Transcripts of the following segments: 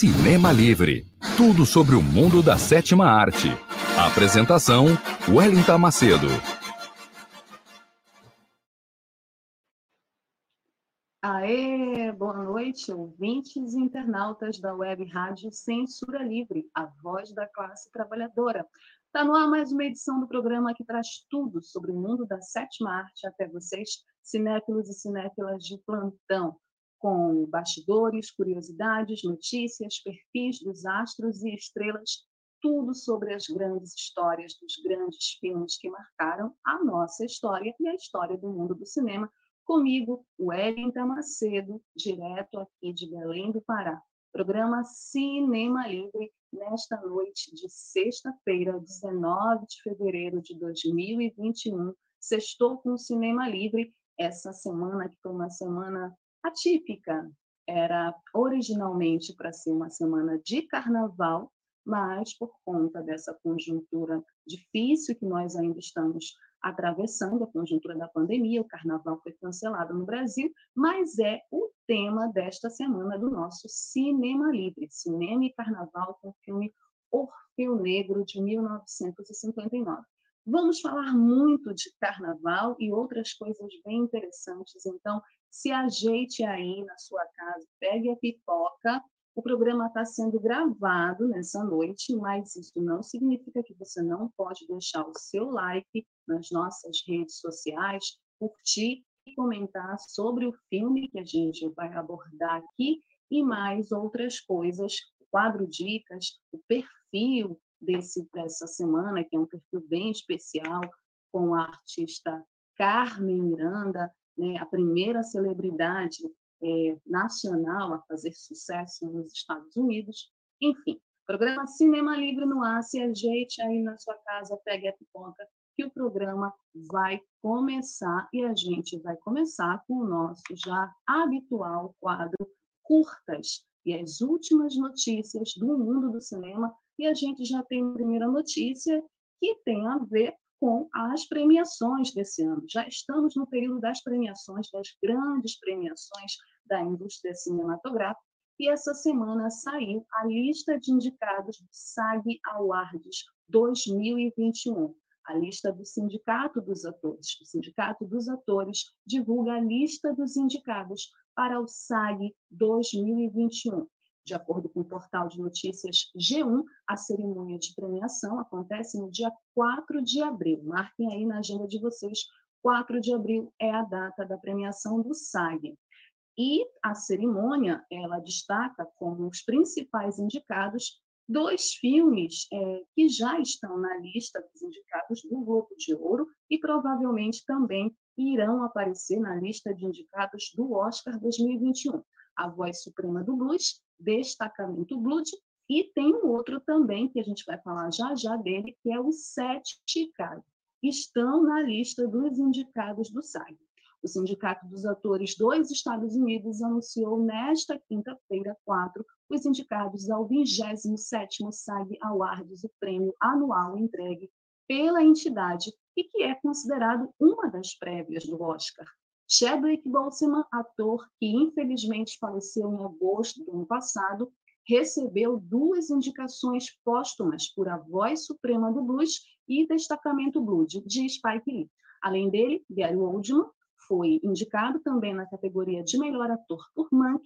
Cinema Livre. Tudo sobre o mundo da sétima arte. Apresentação: Wellington Macedo. Aê, boa noite, ouvintes e internautas da web rádio Censura Livre, a voz da classe trabalhadora. Está no ar mais uma edição do programa que traz tudo sobre o mundo da sétima arte até vocês, cinéfilos e cinéfilas de plantão com bastidores, curiosidades, notícias, perfis dos astros e estrelas, tudo sobre as grandes histórias dos grandes filmes que marcaram a nossa história e a história do mundo do cinema. Comigo, Wellington Macedo, direto aqui de Belém do Pará. Programa Cinema Livre, nesta noite de sexta-feira, 19 de fevereiro de 2021. Sextou com o Cinema Livre, essa semana que foi uma semana atípica. Era originalmente para ser uma semana de carnaval, mas por conta dessa conjuntura difícil que nós ainda estamos atravessando, a conjuntura da pandemia, o carnaval foi cancelado no Brasil, mas é o tema desta semana do nosso Cinema Livre, Cinema e Carnaval com o filme Orfeu Negro de 1959. Vamos falar muito de carnaval e outras coisas bem interessantes, então se ajeite aí na sua casa, pegue a pipoca. O programa está sendo gravado nessa noite, mas isso não significa que você não pode deixar o seu like nas nossas redes sociais, curtir e comentar sobre o filme que a gente vai abordar aqui e mais outras coisas, quadro dicas, o perfil desse dessa semana, que é um perfil bem especial com a artista Carmen Miranda, né, a primeira celebridade é, nacional a fazer sucesso nos Estados Unidos. Enfim, programa Cinema Livre no ar, se ajeite aí na sua casa, pegue a pipoca, que o programa vai começar e a gente vai começar com o nosso já habitual quadro Curtas e as últimas notícias do mundo do cinema. E a gente já tem a primeira notícia que tem a ver com as premiações desse ano. Já estamos no período das premiações, das grandes premiações da indústria cinematográfica, e essa semana saiu a lista de indicados do SAG Awards 2021. A lista do Sindicato dos Atores. O Sindicato dos Atores divulga a lista dos indicados para o SAG 2021. De acordo com o portal de notícias G1, a cerimônia de premiação acontece no dia 4 de abril. Marquem aí na agenda de vocês, 4 de abril é a data da premiação do SAG. E a cerimônia, ela destaca como os principais indicados dois filmes é, que já estão na lista dos indicados do Globo de Ouro e provavelmente também irão aparecer na lista de indicados do Oscar 2021. A Voz Suprema do Blues Destacamento Blood, e tem um outro também, que a gente vai falar já já dele, que é o Sete Chicago. Estão na lista dos indicados do SAG. O Sindicato dos Atores dos Estados Unidos anunciou nesta quinta-feira, 4, os indicados ao 27º SAG Awards, o prêmio anual entregue pela entidade e que é considerado uma das prévias do Oscar. Chadwick Boseman, ator que infelizmente faleceu em agosto do ano passado, recebeu duas indicações póstumas por A Voz Suprema do Blues e Destacamento Blues, de Spike Lee. Além dele, Gary Oldman foi indicado também na categoria de melhor ator por Mank,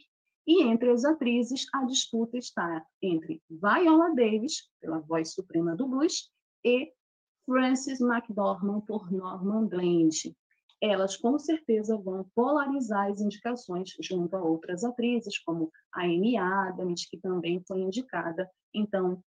e entre as atrizes, a disputa está entre Viola Davis, pela Voz Suprema do Blues, e Frances McDormand por Norman Blend elas com certeza vão polarizar as indicações junto a outras atrizes, como a Amy Adams, que também foi indicada. Então,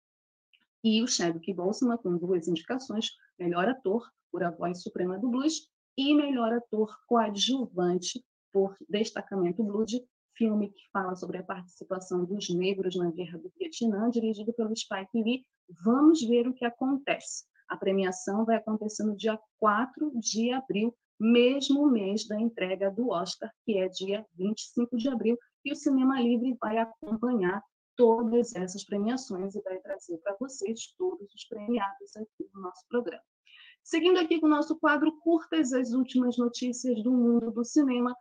e o Chadwick Boseman com duas indicações, melhor ator por A Voz Suprema do Blues e melhor ator coadjuvante por Destacamento Blues, filme que fala sobre a participação dos negros na Guerra do Vietnã, dirigido pelo Spike Lee. Vamos ver o que acontece. A premiação vai acontecer no dia 4 de abril, mesmo mês da entrega do Oscar, que é dia 25 de abril, e o Cinema Livre vai acompanhar todas essas premiações e vai trazer para vocês todos os premiados aqui no nosso programa. Seguindo aqui com o nosso quadro Curtas, as últimas notícias do mundo do cinema,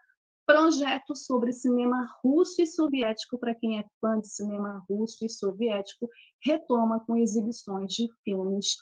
projeto sobre cinema russo e soviético, para quem é fã de cinema russo e soviético, retoma com exibições de filmes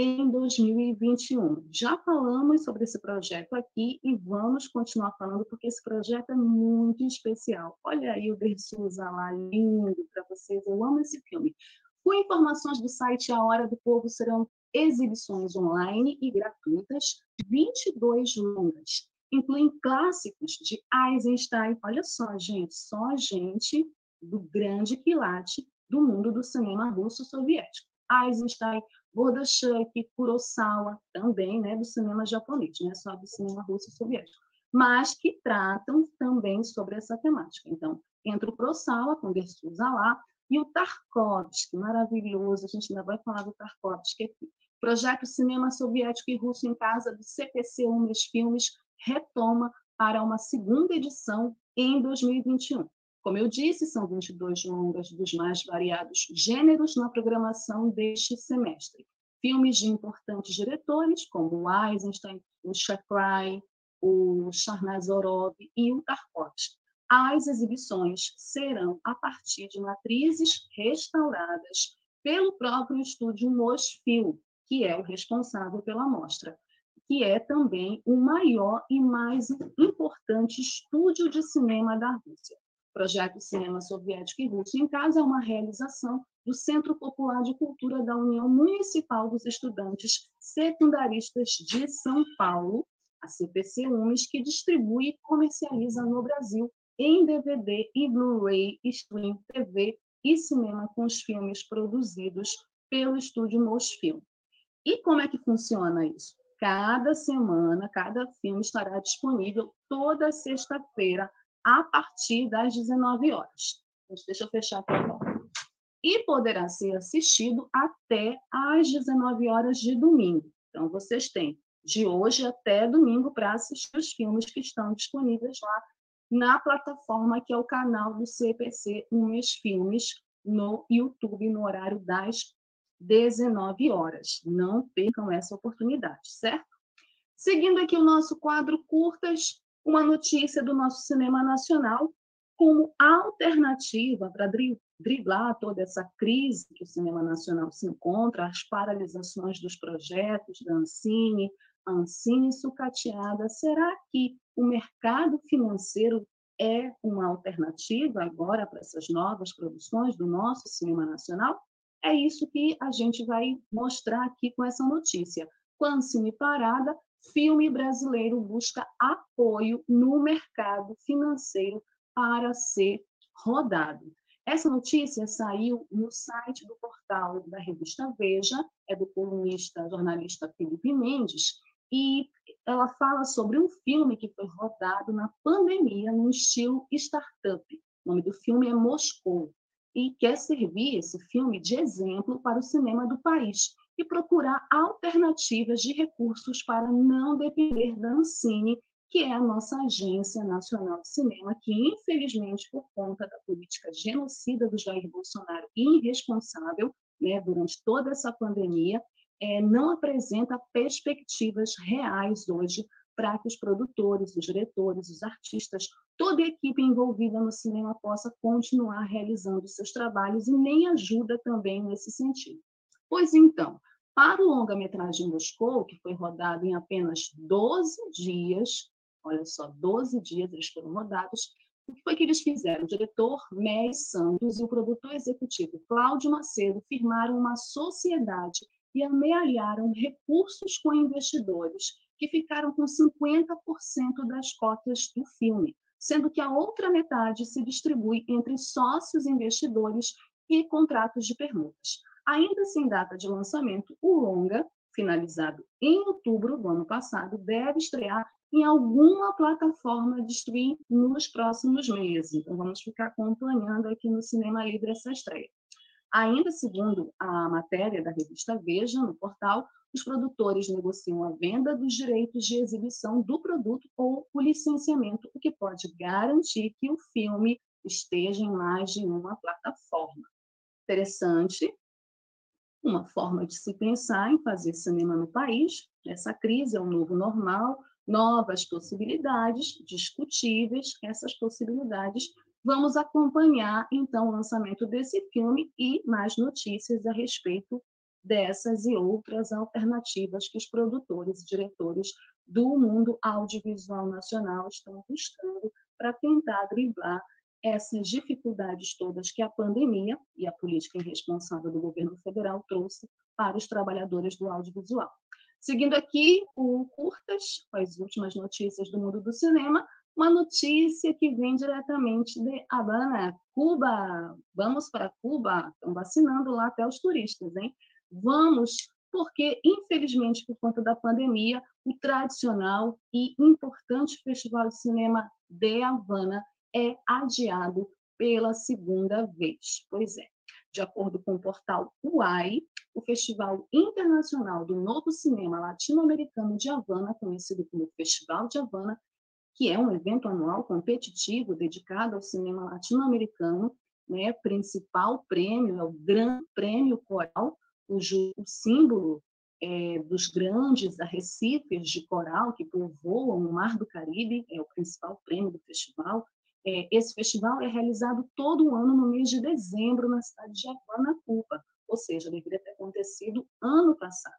em 2021. Já falamos sobre esse projeto aqui e vamos continuar falando porque esse projeto é muito especial. Olha aí o Souza lá, lindo para vocês. Eu amo esse filme. Com informações do site A Hora do Povo, serão exibições online e gratuitas, 22 longas. Incluem clássicos de Eisenstein. Olha só, gente, só gente do grande quilate do mundo do cinema russo soviético. Eisenstein, Bordachuck, Kurosawa, também né, do cinema japonês, não é só do cinema russo soviético, mas que tratam também sobre essa temática. Então, entra o Kurosawa, com Dersuza lá, e o Tarkovsky, maravilhoso, a gente ainda vai falar do Tarkovsky aqui. Projeto Cinema Soviético e Russo em Casa, do CPC Umes Filmes, retoma para uma segunda edição em 2021. Como eu disse, são 22 longas dos mais variados gêneros na programação deste semestre. Filmes de importantes diretores, como o Eisenstein, o Shakrai, o Charnazorov e o Tarkovsky. As exibições serão a partir de matrizes restauradas pelo próprio estúdio Mosfilm, que é o responsável pela mostra, que é também o maior e mais importante estúdio de cinema da Rússia projeto Cinema Soviético e Russo em Casa é uma realização do Centro Popular de Cultura da União Municipal dos Estudantes Secundaristas de São Paulo, a CPC UMES, que distribui e comercializa no Brasil em DVD e Blu-ray, stream, TV e cinema com os filmes produzidos pelo estúdio Mosfilm. E como é que funciona isso? Cada semana, cada filme estará disponível toda sexta-feira a partir das 19 horas. Deixa eu fechar aqui agora. E poderá ser assistido até às 19 horas de domingo. Então, vocês têm de hoje até domingo para assistir os filmes que estão disponíveis lá na plataforma que é o canal do CPC Umes Filmes no YouTube no horário das 19 horas. Não percam essa oportunidade, certo? Seguindo aqui o nosso quadro curtas, uma notícia do nosso cinema nacional como alternativa para driblar toda essa crise que o cinema nacional se encontra, as paralisações dos projetos da Ancine, Ancine sucateada. Será que o mercado financeiro é uma alternativa agora para essas novas produções do nosso cinema nacional? É isso que a gente vai mostrar aqui com essa notícia. Com a Ancine parada, filme brasileiro busca apoio no mercado financeiro para ser rodado. Essa notícia saiu no site do portal da revista Veja, é do colunista, jornalista Felipe Mendes, e ela fala sobre um filme que foi rodado na pandemia no estilo startup. O nome do filme é Moscou e quer servir esse filme de exemplo para o cinema do país, e procurar alternativas de recursos para não depender da Ancine, que é a nossa Agência Nacional de Cinema, que, infelizmente, por conta da política genocida do Jair Bolsonaro e irresponsável né, durante toda essa pandemia, é, não apresenta perspectivas reais hoje para que os produtores, os diretores, os artistas, toda a equipe envolvida no cinema possa continuar realizando seus trabalhos e nem ajuda também nesse sentido. Pois então, para o longa-metragem Moscou, que foi rodado em apenas 12 dias, olha só, 12 dias eles foram rodados, o que foi que eles fizeram? O diretor Més Santos e o produtor executivo Cláudio Macedo firmaram uma sociedade e amealharam recursos com investidores, que ficaram com 50% das cotas do filme, sendo que a outra metade se distribui entre sócios investidores e contratos de permutas. Ainda sem data de lançamento, o longa, finalizado em outubro do ano passado, deve estrear em alguma plataforma de streaming nos próximos meses. Então, vamos ficar acompanhando aqui no Cinema Livre essa estreia. Ainda segundo a matéria da revista Veja, no portal, os produtores negociam a venda dos direitos de exibição do produto ou o licenciamento, o que pode garantir que o filme esteja em mais de uma plataforma. Interessante, uma forma de se pensar em fazer cinema no país. Essa crise é um novo normal, Novas possibilidades discutíveis, essas possibilidades. Vamos acompanhar, então, o lançamento desse filme e mais notícias a respeito dessas e outras alternativas que os produtores e diretores do mundo audiovisual nacional estão buscando para tentar driblar essas dificuldades todas que a pandemia e a política irresponsável do governo federal trouxe para os trabalhadores do audiovisual. Seguindo aqui o Curtas, com as últimas notícias do mundo do cinema, uma notícia que vem diretamente de Havana, Cuba. Vamos para Cuba? Estão vacinando lá até os turistas, hein? Vamos, porque, infelizmente, por conta da pandemia, o tradicional e importante Festival de Cinema de Havana é adiado pela segunda vez. Pois é, de acordo com o portal UAI, o Festival Internacional do Novo Cinema Latino-Americano de Havana, conhecido como Festival de Havana, que é um evento anual competitivo dedicado ao cinema latino-americano, né, principal prêmio é o Gran Prêmio Coral, cujo o símbolo é, dos grandes arrecifes de coral que povoam o Mar do Caribe, é o principal prêmio do festival. É, esse festival é realizado todo ano no mês de dezembro na cidade de Havana, Cuba, ou seja, deveria ter acontecido ano passado.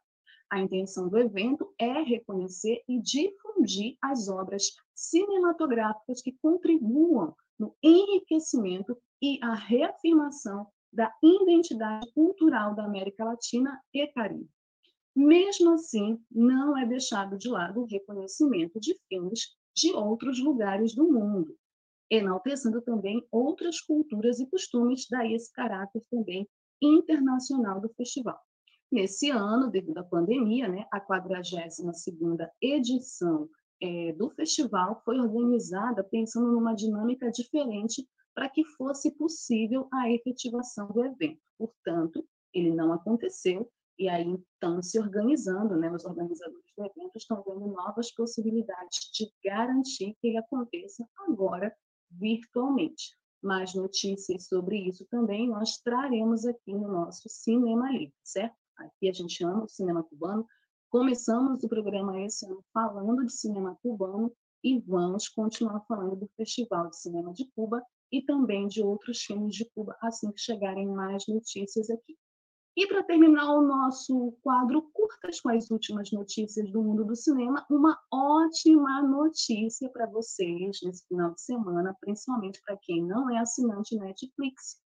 A intenção do evento é reconhecer e difundir as obras cinematográficas que contribuam no enriquecimento e a reafirmação da identidade cultural da América Latina e Caribe. Mesmo assim, não é deixado de lado o reconhecimento de filmes de outros lugares do mundo, enaltecendo também outras culturas e costumes, daí esse caráter também internacional do festival. Nesse ano, devido à pandemia, né, a 42ª edição é, do festival foi organizada pensando numa dinâmica diferente para que fosse possível a efetivação do evento. Portanto, ele não aconteceu, e aí, então, se organizando, né, os organizadores do evento estão vendo novas possibilidades de garantir que ele aconteça agora virtualmente. Mais notícias sobre isso também nós traremos aqui no nosso Cinema Livre, certo? Aqui a gente ama o cinema cubano. Começamos o programa esse ano falando de cinema cubano e vamos continuar falando do Festival de Cinema de Cuba e também de outros filmes de Cuba, assim que chegarem mais notícias aqui. E para terminar o nosso quadro curtas com as últimas notícias do mundo do cinema, uma ótima notícia para vocês nesse final de semana, principalmente para quem não é assinante Netflix.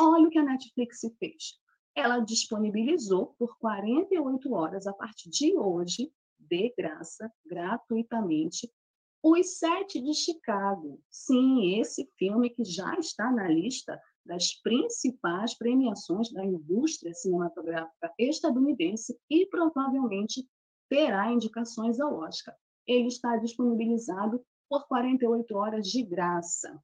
Olha o que a Netflix fez. Ela disponibilizou por 48 horas a partir de hoje, de graça, gratuitamente, os Sete de Chicago. Sim, esse filme que já está na lista das principais premiações da indústria cinematográfica estadunidense e provavelmente terá indicações ao Oscar. Ele está disponibilizado por 48 horas de graça.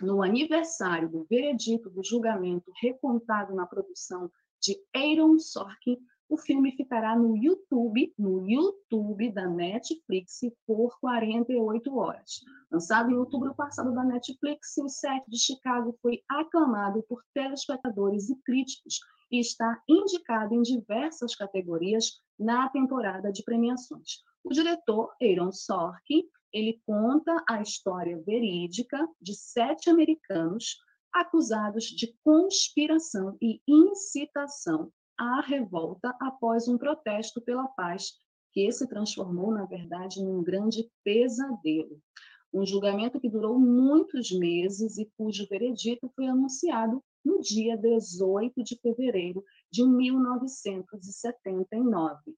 No aniversário do veredito do julgamento recontado na produção de Aaron Sorkin, o filme ficará no YouTube, no YouTube da Netflix por 48 horas. Lançado em outubro passado da Netflix, o set de Chicago foi aclamado por telespectadores e críticos e está indicado em diversas categorias na temporada de premiações. O diretor Aaron Sorkin, ele conta a história verídica de sete americanos acusados de conspiração e incitação à revolta após um protesto pela paz, que se transformou, na verdade, num grande pesadelo. Um julgamento que durou muitos meses e cujo veredito foi anunciado no dia 18 de fevereiro de 1979.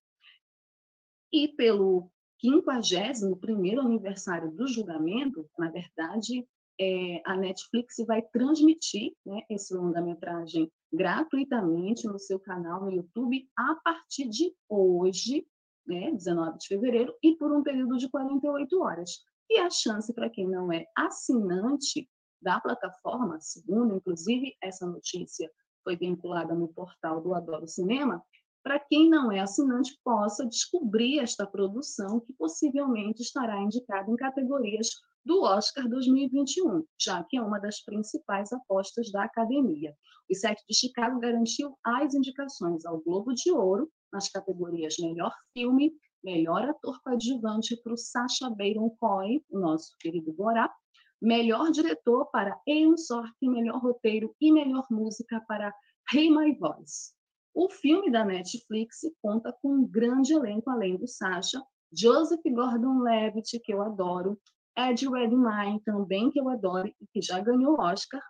E pelo 51º aniversário do julgamento, na verdade, é, a Netflix vai transmitir né, esse longa-metragem gratuitamente no seu canal no YouTube a partir de hoje, né, 19 de fevereiro, e por um período de 48 horas. E a chance para quem não é assinante da plataforma, segundo inclusive essa notícia foi vinculada no portal do Adoro Cinema, para quem não é assinante possa descobrir esta produção que possivelmente estará indicada em categorias do Oscar 2021, já que é uma das principais apostas da academia. O Sete de Chicago garantiu as indicações ao Globo de Ouro nas categorias Melhor Filme, melhor ator coadjuvante para o Sacha Baron Cohen, o nosso querido Borá, melhor diretor para Eon Sorkin, melhor roteiro e melhor música para Hey My Voice. O filme da Netflix conta com um grande elenco além do Sacha, Joseph Gordon-Levitt, que eu adoro, Ed Redmayne, também que eu adoro e que já ganhou Oscar,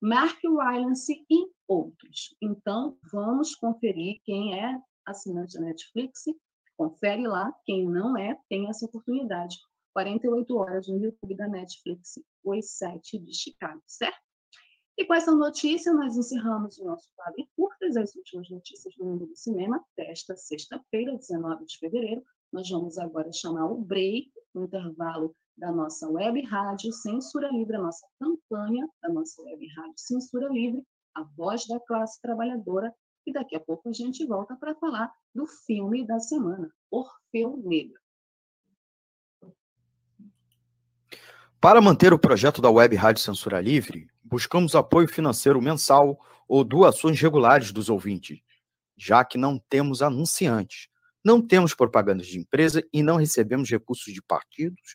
Mark Rylance e outros. Então, vamos conferir quem é assinante da Netflix, confere lá, quem não é, tem essa oportunidade. 48 horas no YouTube da Netflix, os sete de Chicago, certo? E com essa notícia, nós encerramos o nosso quadro curtas, as últimas notícias do mundo do cinema, desta sexta-feira, 19 de fevereiro. Nós vamos agora chamar o break, o intervalo da nossa web rádio Censura Livre, a nossa campanha da nossa web rádio Censura Livre, a voz da classe trabalhadora. E daqui a pouco a gente volta para falar do filme da semana, Orfeu Negro. Para manter o projeto da Web Rádio Censura Livre, buscamos apoio financeiro mensal ou doações regulares dos ouvintes, já que não temos anunciantes, não temos propagandas de empresa e não recebemos recursos de partidos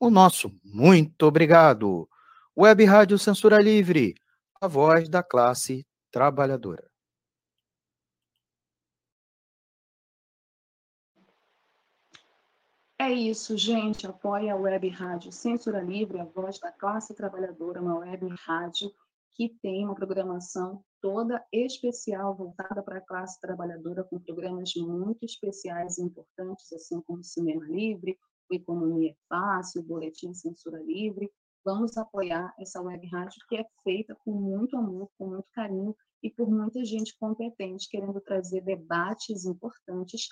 O nosso muito obrigado. Web Rádio Censura Livre, a voz da classe trabalhadora. É isso, gente. Apoie a Web Rádio Censura Livre, a voz da classe trabalhadora, uma web rádio que tem uma programação toda especial voltada para a classe trabalhadora, com programas muito especiais e importantes, assim como Cinema Livre, o Economia Fácil, o Boletim Censura Livre. Vamos apoiar essa web rádio que é feita com muito amor, com muito carinho e por muita gente competente, querendo trazer debates importantes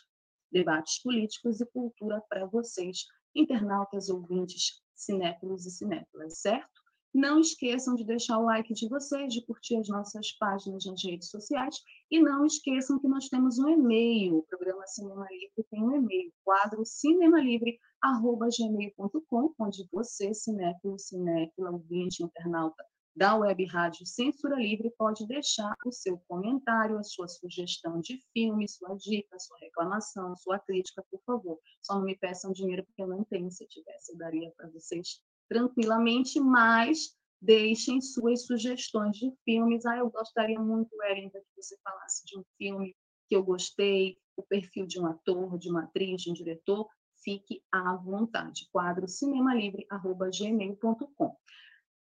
debates políticos e cultura para vocês, internautas, ouvintes, cinéfilos e cinéfilas, certo? Não esqueçam de deixar o like de vocês, de curtir as nossas páginas nas redes sociais e não esqueçam que nós temos um e-mail, o programa Cinema Livre tem um e-mail, quadro cinemalivre@gmail.com, onde você, cinéfilo, cinéfila, ouvinte, internauta, da Web Rádio Censura Livre pode deixar o seu comentário, a sua sugestão de filme, sua dica, sua reclamação, sua crítica, por favor. Só não me peçam dinheiro porque eu não tenho. Se tivesse, eu daria para vocês tranquilamente, mas deixem suas sugestões de filmes. Ah, eu gostaria muito, Erinda, que você falasse de um filme que eu gostei, o perfil de um ator, de uma atriz, de um diretor. Fique à vontade. Quadro cinemalivre.gmail.com.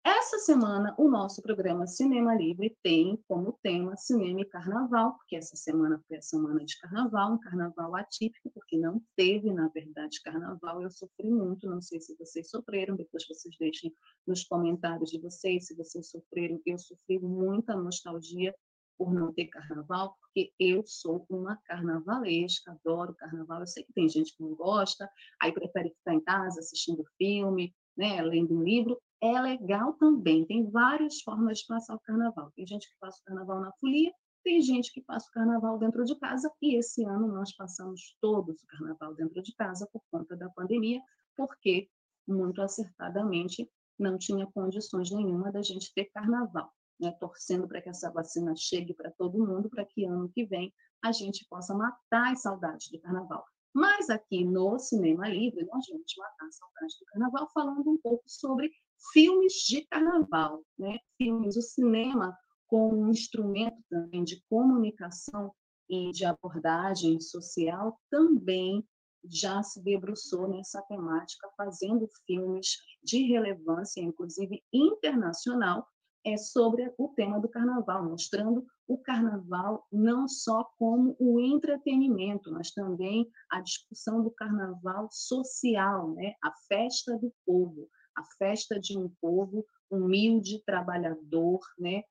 Essa semana, o nosso programa Cinema Livre tem como tema cinema e carnaval, porque essa semana foi a semana de carnaval, um carnaval atípico, porque não teve, na verdade, carnaval. Eu sofri muito, não sei se vocês sofreram, depois vocês deixem nos comentários de vocês se vocês sofreram. Eu sofri muita nostalgia por não ter carnaval, porque eu sou uma carnavalesca, adoro carnaval. Eu sei que tem gente que não gosta, aí prefere ficar em casa assistindo filme, né, lendo um livro é legal também. Tem várias formas de passar o carnaval. Tem gente que passa o carnaval na folia, tem gente que passa o carnaval dentro de casa, e esse ano nós passamos todos o carnaval dentro de casa por conta da pandemia, porque, muito acertadamente, não tinha condições nenhuma da gente ter carnaval. Né? Torcendo para que essa vacina chegue para todo mundo, para que ano que vem a gente possa matar as saudades do carnaval. Mas aqui no Cinema Livre, nós vamos matar a saudade do carnaval falando um pouco sobre filmes de carnaval, né? Filmes, o cinema como um instrumento também de comunicação e de abordagem social também já se debruçou nessa temática, fazendo filmes de relevância, inclusive internacional, é sobre o tema do carnaval, mostrando o carnaval não só como o entretenimento, mas também a discussão do carnaval social, né? a festa do povo, a festa de um povo humilde, trabalhador, né?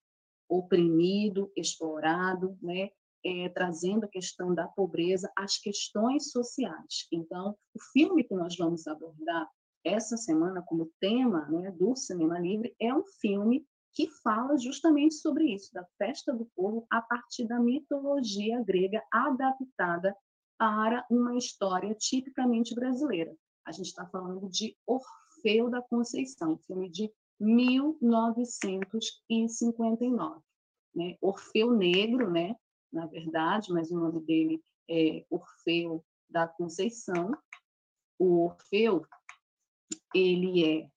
oprimido, explorado, né? é, trazendo a questão da pobreza, as questões sociais. Então, o filme que nós vamos abordar essa semana como tema né, do Cinema Livre é um filme que fala justamente sobre isso, da festa do povo a partir da mitologia grega adaptada para uma história tipicamente brasileira. A gente está falando de Orfeu da Conceição, filme de 1959. Né? Orfeu Negro, né? na verdade, mas o nome dele é Orfeu da Conceição. O Orfeu, ele é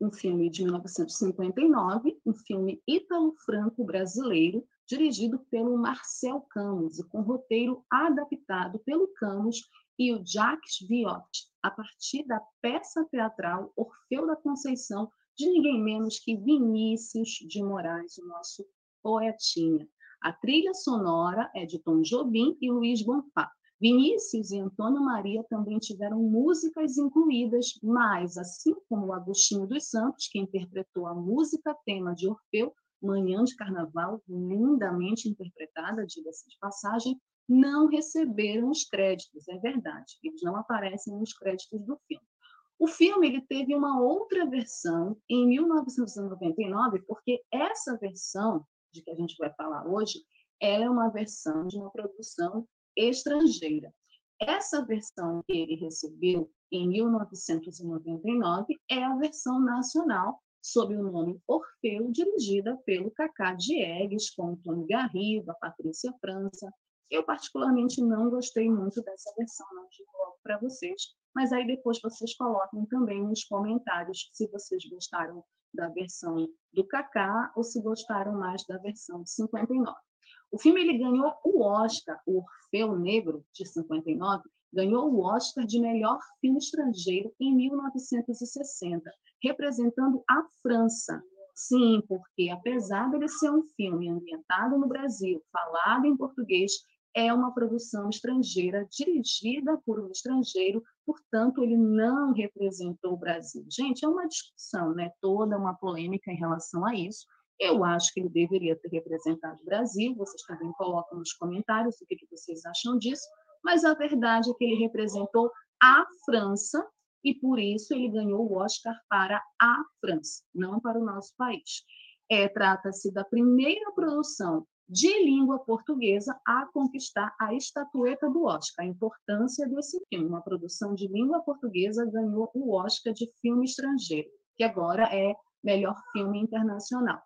um filme de 1959, um filme ítalo-franco-brasileiro, dirigido pelo Marcel Camus e com roteiro adaptado pelo Camus e o Jacques Viot, a partir da peça teatral Orfeu da Conceição, de ninguém menos que Vinícius de Moraes, o nosso poetinha. A trilha sonora é de Tom Jobim e Luiz Bonfá. Vinícius e Antônio Maria também tiveram músicas incluídas, mas, assim como Agostinho dos Santos, que interpretou a música tema de Orfeu, Manhã de Carnaval, lindamente interpretada, diga-se de passagem, não receberam os créditos, é verdade, eles não aparecem nos créditos do filme. O filme ele teve uma outra versão em 1999, porque essa versão de que a gente vai falar hoje, ela é uma versão de uma produção estrangeira. Essa versão que ele recebeu em 1999 é a versão nacional, sob o nome Orfeu, dirigida pelo Cacá Diegues, com o Tony Garrido, a Patrícia França. Eu, particularmente, não gostei muito dessa versão, não digo logo para vocês, mas aí depois vocês coloquem também nos comentários se vocês gostaram da versão do Kaká ou se gostaram mais da versão de 59. O filme ele ganhou o Oscar, o Orfeu Negro, de 59, ganhou o Oscar de melhor filme estrangeiro em 1960, representando a França. Sim, porque apesar de ser um filme ambientado no Brasil, falado em português, é uma produção estrangeira, dirigida por um estrangeiro, portanto, ele não representou o Brasil. Gente, é uma discussão, né? toda uma polêmica em relação a isso. Eu acho que ele deveria ter representado o Brasil, vocês também colocam nos comentários o que, vocês acham disso, mas a verdade é que ele representou a França e por isso ele ganhou o Oscar para a França, não para o nosso país. É, Trata-se da primeira produção de língua portuguesa a conquistar a estatueta do Oscar. A importância desse filme, uma produção de língua portuguesa, ganhou o Oscar de filme estrangeiro, que agora é melhor filme internacional.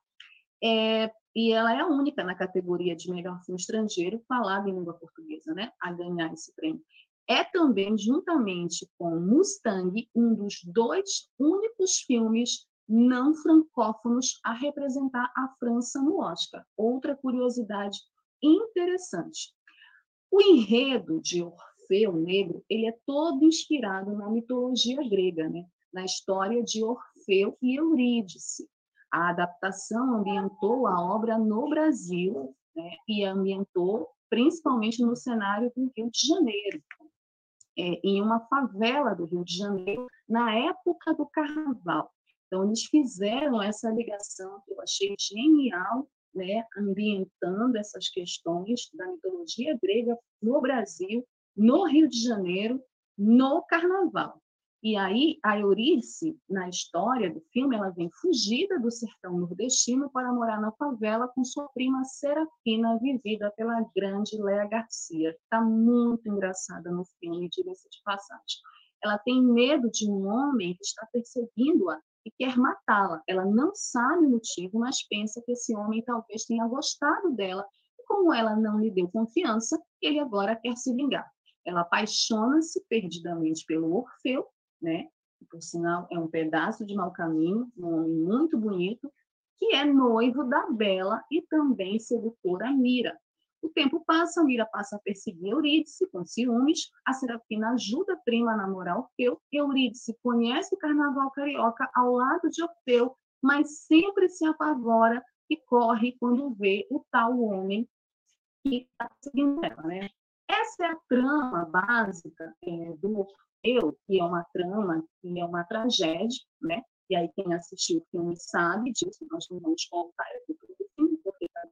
É, e ela é a única na categoria de melhor filme estrangeiro falado em língua portuguesa, né, a ganhar esse prêmio. É também, juntamente com Mustang, um dos dois únicos filmes não francófonos a representar a França no Oscar. Outra curiosidade interessante. O enredo de Orfeu Negro ele é todo inspirado na mitologia grega, né? na história de Orfeu e Eurídice. A adaptação ambientou a obra no Brasil né? e ambientou principalmente no cenário do Rio de Janeiro, é, em uma favela do Rio de Janeiro, na época do Carnaval. Então, eles fizeram essa ligação que eu achei genial, né, ambientando essas questões da mitologia grega no Brasil, no Rio de Janeiro, no Carnaval. E aí, a Eurice, na história do filme, ela vem fugida do sertão nordestino para morar na favela com sua prima Serafina, vivida pela grande Léa Garcia. Está muito engraçada no filme, diga-se de passagem. Ela tem medo de um homem que está perseguindo-a e quer matá-la. Ela não sabe o motivo, mas pensa que esse homem talvez tenha gostado dela. E como ela não lhe deu confiança, ele agora quer se vingar. Ela apaixona-se perdidamente pelo Orfeu, né? por sinal é um pedaço de mau caminho, um homem muito bonito, que é noivo da Bela e também sedutora Mira. O tempo passa, Mira passa a perseguir Eurídice com ciúmes, a Serafina ajuda a prima a namorar Orfeu, Eurídice conhece o carnaval carioca ao lado de Orfeu, mas sempre se apavora e corre quando vê o tal homem que está seguindo ela. Né? Essa é a trama básica é, do Orfeu, que é uma trama, que é uma tragédia, né? E aí quem assistiu o filme sabe disso, nós não vamos contar aqui tudo o filme, porque está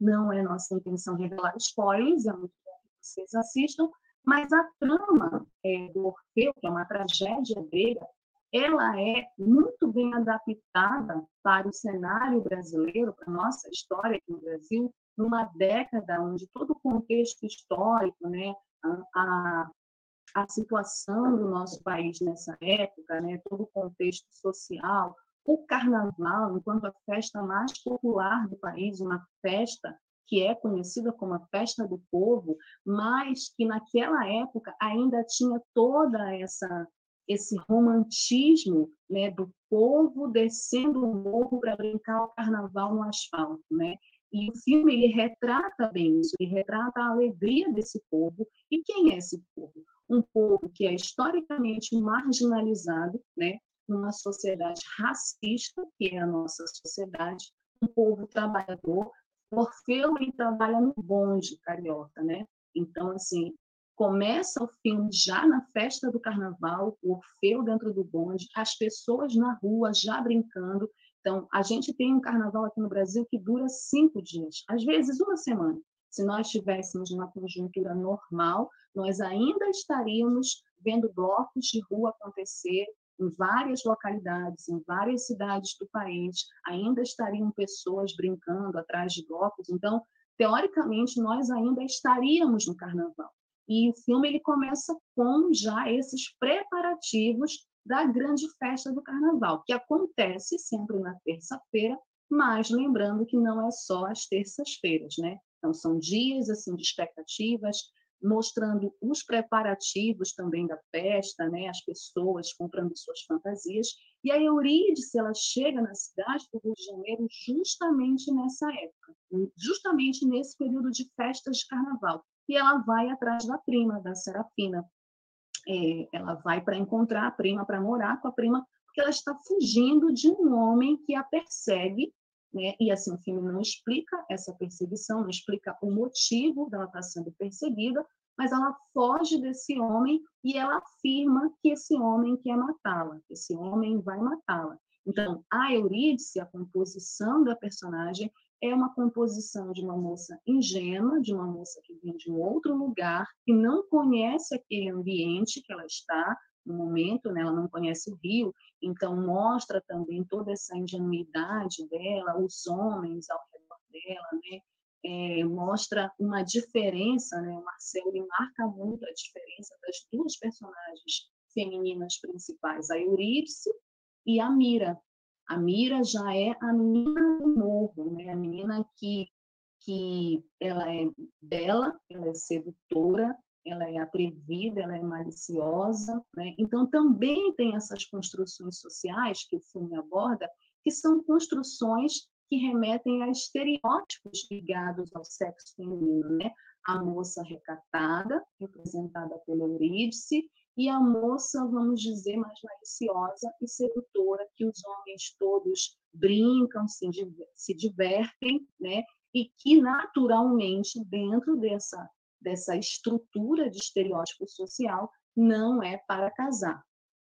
Não é nossa intenção revelar spoilers, é muito bom que vocês assistam, mas a trama é, do Orfeu, que é uma tragédia grega, ela é muito bem adaptada para o cenário brasileiro, para a nossa história aqui no Brasil, numa década onde todo o contexto histórico, né, a, a situação do nosso país nessa época, né, todo o contexto social, o carnaval, enquanto a festa mais popular do país, uma festa que é conhecida como a festa do povo, mas que naquela época ainda tinha toda essa esse romantismo né, do povo descendo o morro para brincar o carnaval no asfalto, né? E o filme ele retrata bem isso, ele retrata a alegria desse povo. E quem é esse povo? Um povo que é historicamente marginalizado, né? Numa sociedade racista, que é a nossa sociedade, um povo trabalhador. Orfeu trabalha no bonde carioca, né? Então, assim, Começa o filme já na festa do carnaval, o Orfeu dentro do bonde, as pessoas na rua já brincando. Então, a gente tem um carnaval aqui no Brasil que dura cinco dias, às vezes uma semana. Se nós estivéssemos numa conjuntura normal, nós ainda estaríamos vendo blocos de rua acontecer em várias localidades, em várias cidades do país, ainda estariam pessoas brincando atrás de blocos. Então, teoricamente, nós ainda estaríamos no carnaval. E o filme ele começa com já esses preparativos da grande festa do carnaval, que acontece sempre na terça-feira, mas lembrando que não é só as terças-feiras, né? Então são dias assim de expectativas, mostrando os preparativos também da festa, né? As pessoas comprando suas fantasias. E a Eurídice, ela chega na cidade do Rio de Janeiro justamente nessa época, justamente nesse período de festas de carnaval e ela vai atrás da prima, da Serafina. É, ela vai para encontrar a prima, para morar com a prima, porque ela está fugindo de um homem que a persegue, né? e assim o filme não explica essa perseguição, não explica o motivo dela estar sendo perseguida, mas ela foge desse homem e ela afirma que esse homem quer matá-la, que esse homem vai matá-la. Então, a Eurídice, a composição da personagem, é uma composição de uma moça ingênua, de uma moça que vem de um outro lugar, que não conhece aquele ambiente que ela está no momento, né? ela não conhece o Rio, então mostra também toda essa ingenuidade dela, os homens ao redor dela, né? É, mostra uma diferença, né? O Marcelo ele marca muito a diferença das duas personagens femininas principais, a Eurídice e a Mira, a Mira já é a menina do morro, né? a menina que, que ela é bela, ela é sedutora, ela é atrevida, ela é maliciosa. Né? Então, também tem essas construções sociais que o filme aborda, que são construções que remetem a estereótipos ligados ao sexo feminino. Né? A moça recatada, representada pela Eurídice, e a moça, vamos dizer, mais maliciosa e sedutora, que os homens todos brincam, se, se divertem, né? e que naturalmente, dentro dessa, dessa estrutura de estereótipo social, não é para casar.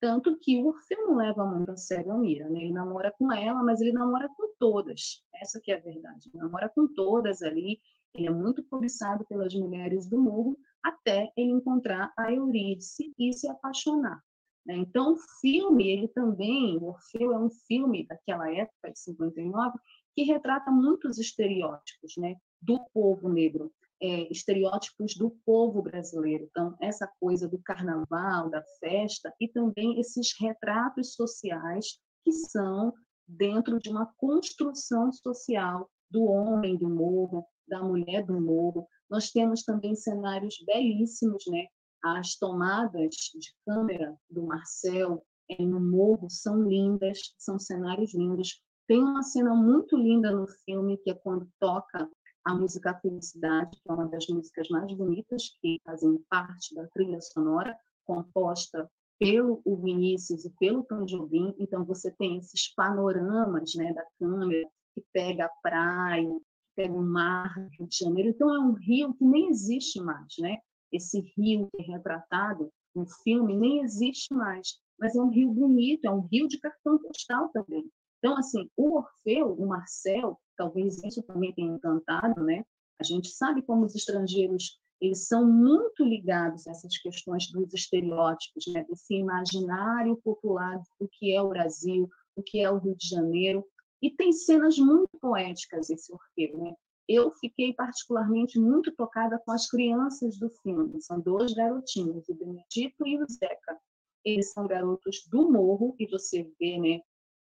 Tanto que o Orfeu não leva muito a sério a Mira, né? ele namora com ela, mas ele namora com todas, essa que é a verdade, ele namora com todas ali, ele é muito cobiçado pelas mulheres do morro, até ele encontrar a Eurídice e se apaixonar. Né? Então, o filme, ele também, o Orfeu é um filme daquela época, de 59, que retrata muitos estereótipos né, do povo negro, é, estereótipos do povo brasileiro. Então, essa coisa do carnaval, da festa, e também esses retratos sociais que são dentro de uma construção social do homem do morro, da mulher do morro, nós temos também cenários belíssimos, né? As tomadas de câmera do Marcel no morro são lindas, são cenários lindos. Tem uma cena muito linda no filme que é quando toca a música Felicidade, que é uma das músicas mais bonitas que fazem parte da trilha sonora, composta pelo Vinícius e pelo Tom Jobim. Então você tem esses panoramas, né, da câmera que pega a praia, pega o mar, Rio de Janeiro. Então, é um rio que nem existe mais, né? Esse rio que é retratado no filme nem existe mais, mas é um rio bonito, é um rio de cartão postal também. Então, assim, o Orfeu, o Marcel, talvez isso também tenha encantado, né? A gente sabe como os estrangeiros eles são muito ligados a essas questões dos estereótipos, né? desse imaginário popular do que é o Brasil, o que é o Rio de Janeiro, e tem cenas muito poéticas esse Orfeu, né? Eu fiquei particularmente muito tocada com as crianças do filme, são dois garotinhos, o Benedito e o Zeca. Eles são garotos do morro, e você vê, né,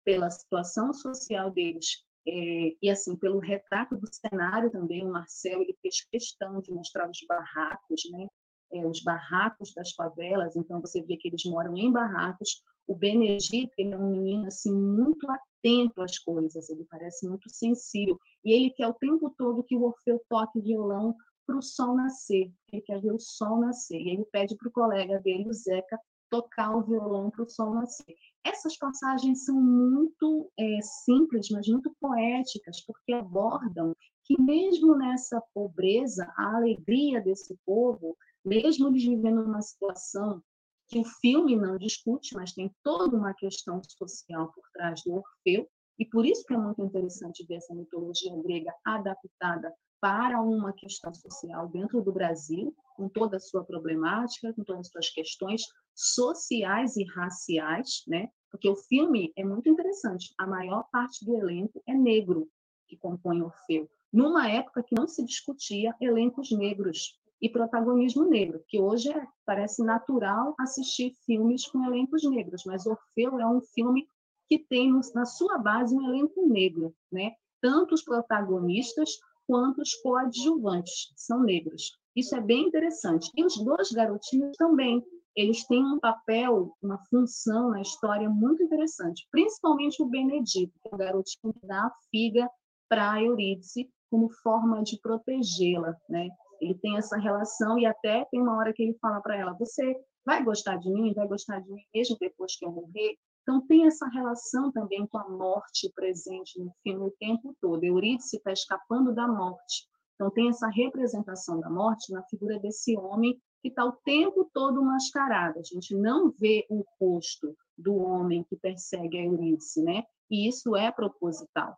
pela situação social deles, é, e assim, pelo retrato do cenário também, o Marcel ele fez questão de mostrar os barracos, né? É, os barracos das favelas, então você vê que eles moram em barracos. O Benedito ele é um menino assim muito atento às coisas, ele parece muito sensível e ele quer o tempo todo que o Orfeu toque violão para o sol nascer, ele quer ver o sol nascer e ele pede para o colega dele, o Zeca, tocar o violão para o sol nascer. Essas passagens são muito é, simples, mas muito poéticas, porque abordam que mesmo nessa pobreza, a alegria desse povo, mesmo eles vivendo uma situação que o filme não discute, mas tem toda uma questão social por trás do Orfeu, e por isso que é muito interessante ver essa mitologia grega adaptada para uma questão social dentro do Brasil, com toda a sua problemática, com todas as suas questões sociais e raciais, né? Porque o filme é muito interessante. A maior parte do elenco é negro que compõe Orfeu. Numa época que não se discutia elencos negros e protagonismo negro, que hoje é, parece natural assistir filmes com elencos negros, mas Orfeu é um filme que tem na sua base um elenco negro, né? Tanto os protagonistas quanto os coadjuvantes são negros. Isso é bem interessante. E os dois garotinhos também, eles têm um papel, uma função na história muito interessante, principalmente o Benedito, é o garotinho que dá a figa para a Eurídice como forma de protegê-la, né? Ele tem essa relação e até tem uma hora que ele fala para ela: "Você vai gostar de mim? Vai gostar de mim mesmo depois que eu morrer?" Então, tem essa relação também com a morte presente no filme o tempo todo. Eurídice está escapando da morte. Então, tem essa representação da morte na figura desse homem que está o tempo todo mascarado. A gente não vê o rosto do homem que persegue a Eurídice, né? E isso é proposital.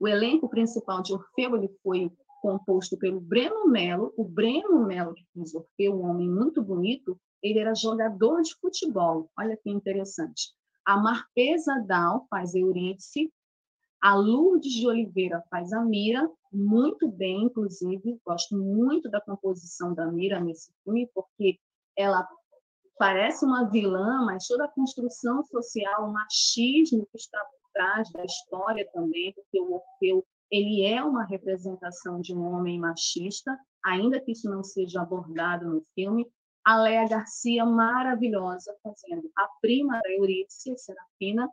O elenco principal de Orfeu ele foi composto pelo Breno Melo. O Breno Melo, que fez Orfeu, um homem muito bonito, ele era jogador de futebol. Olha que interessante. A Marpesa Dal faz Eurídice, a Lourdes de Oliveira faz a Mira, muito bem, inclusive, gosto muito da composição da Mira nesse filme, porque ela parece uma vilã, mas toda a construção social, o machismo que está por trás da história também, porque o Orfeu ele é uma representação de um homem machista, ainda que isso não seja abordado no filme, a Léa Garcia, maravilhosa, fazendo a prima da Eurídice, Serafina,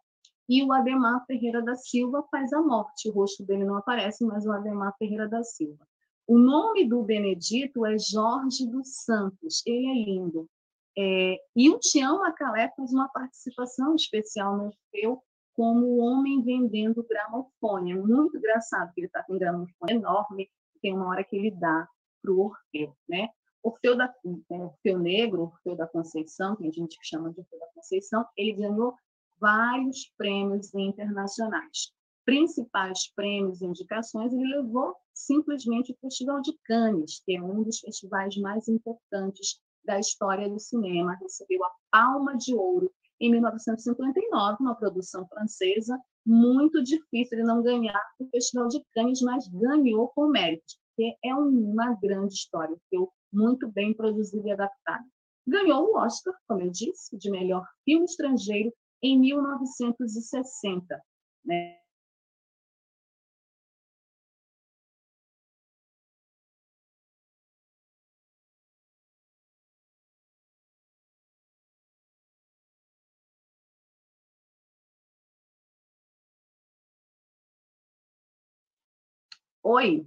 e o Ademar Ferreira da Silva faz a morte. O rosto dele não aparece, mas o Ademar Ferreira da Silva. O nome do Benedito é Jorge dos Santos, ele é lindo. É, e o Tião Macalé faz uma participação especial no Orfeu como o homem vendendo gramofone. É muito engraçado, que ele está com um gramofone enorme, tem uma hora que ele dá para o Orfeu. Né? Orfeu, da, Orfeu Negro, Orfeu da Conceição, que a gente chama de Orfeu da Conceição, ele ganhou vários prêmios internacionais. Principais prêmios e indicações, ele levou simplesmente o Festival de Cannes, que é um dos festivais mais importantes da história do cinema. Recebeu a Palma de Ouro em 1959, uma produção francesa, muito difícil de não ganhar o Festival de Cannes, mas ganhou com mérito, porque é uma grande história. Eu muito bem produzida e adaptada. Ganhou o Oscar, como eu disse, de melhor filme estrangeiro em 1960. Né? Oi,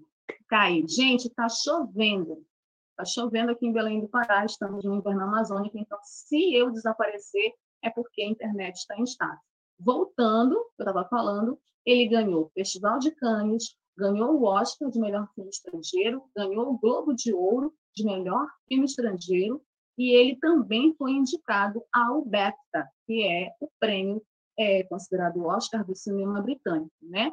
Caí. Gente, está chovendo. Está chovendo aqui em Belém do Pará, estamos no inverno amazônico, então se eu desaparecer é porque a internet está instável. Voltando, eu estava falando, ele ganhou o Festival de Cannes, ganhou o Oscar de melhor filme estrangeiro, ganhou o Globo de Ouro de melhor filme estrangeiro e ele também foi indicado ao BAFTA, que é o prêmio é, considerado o Oscar do cinema britânico, né?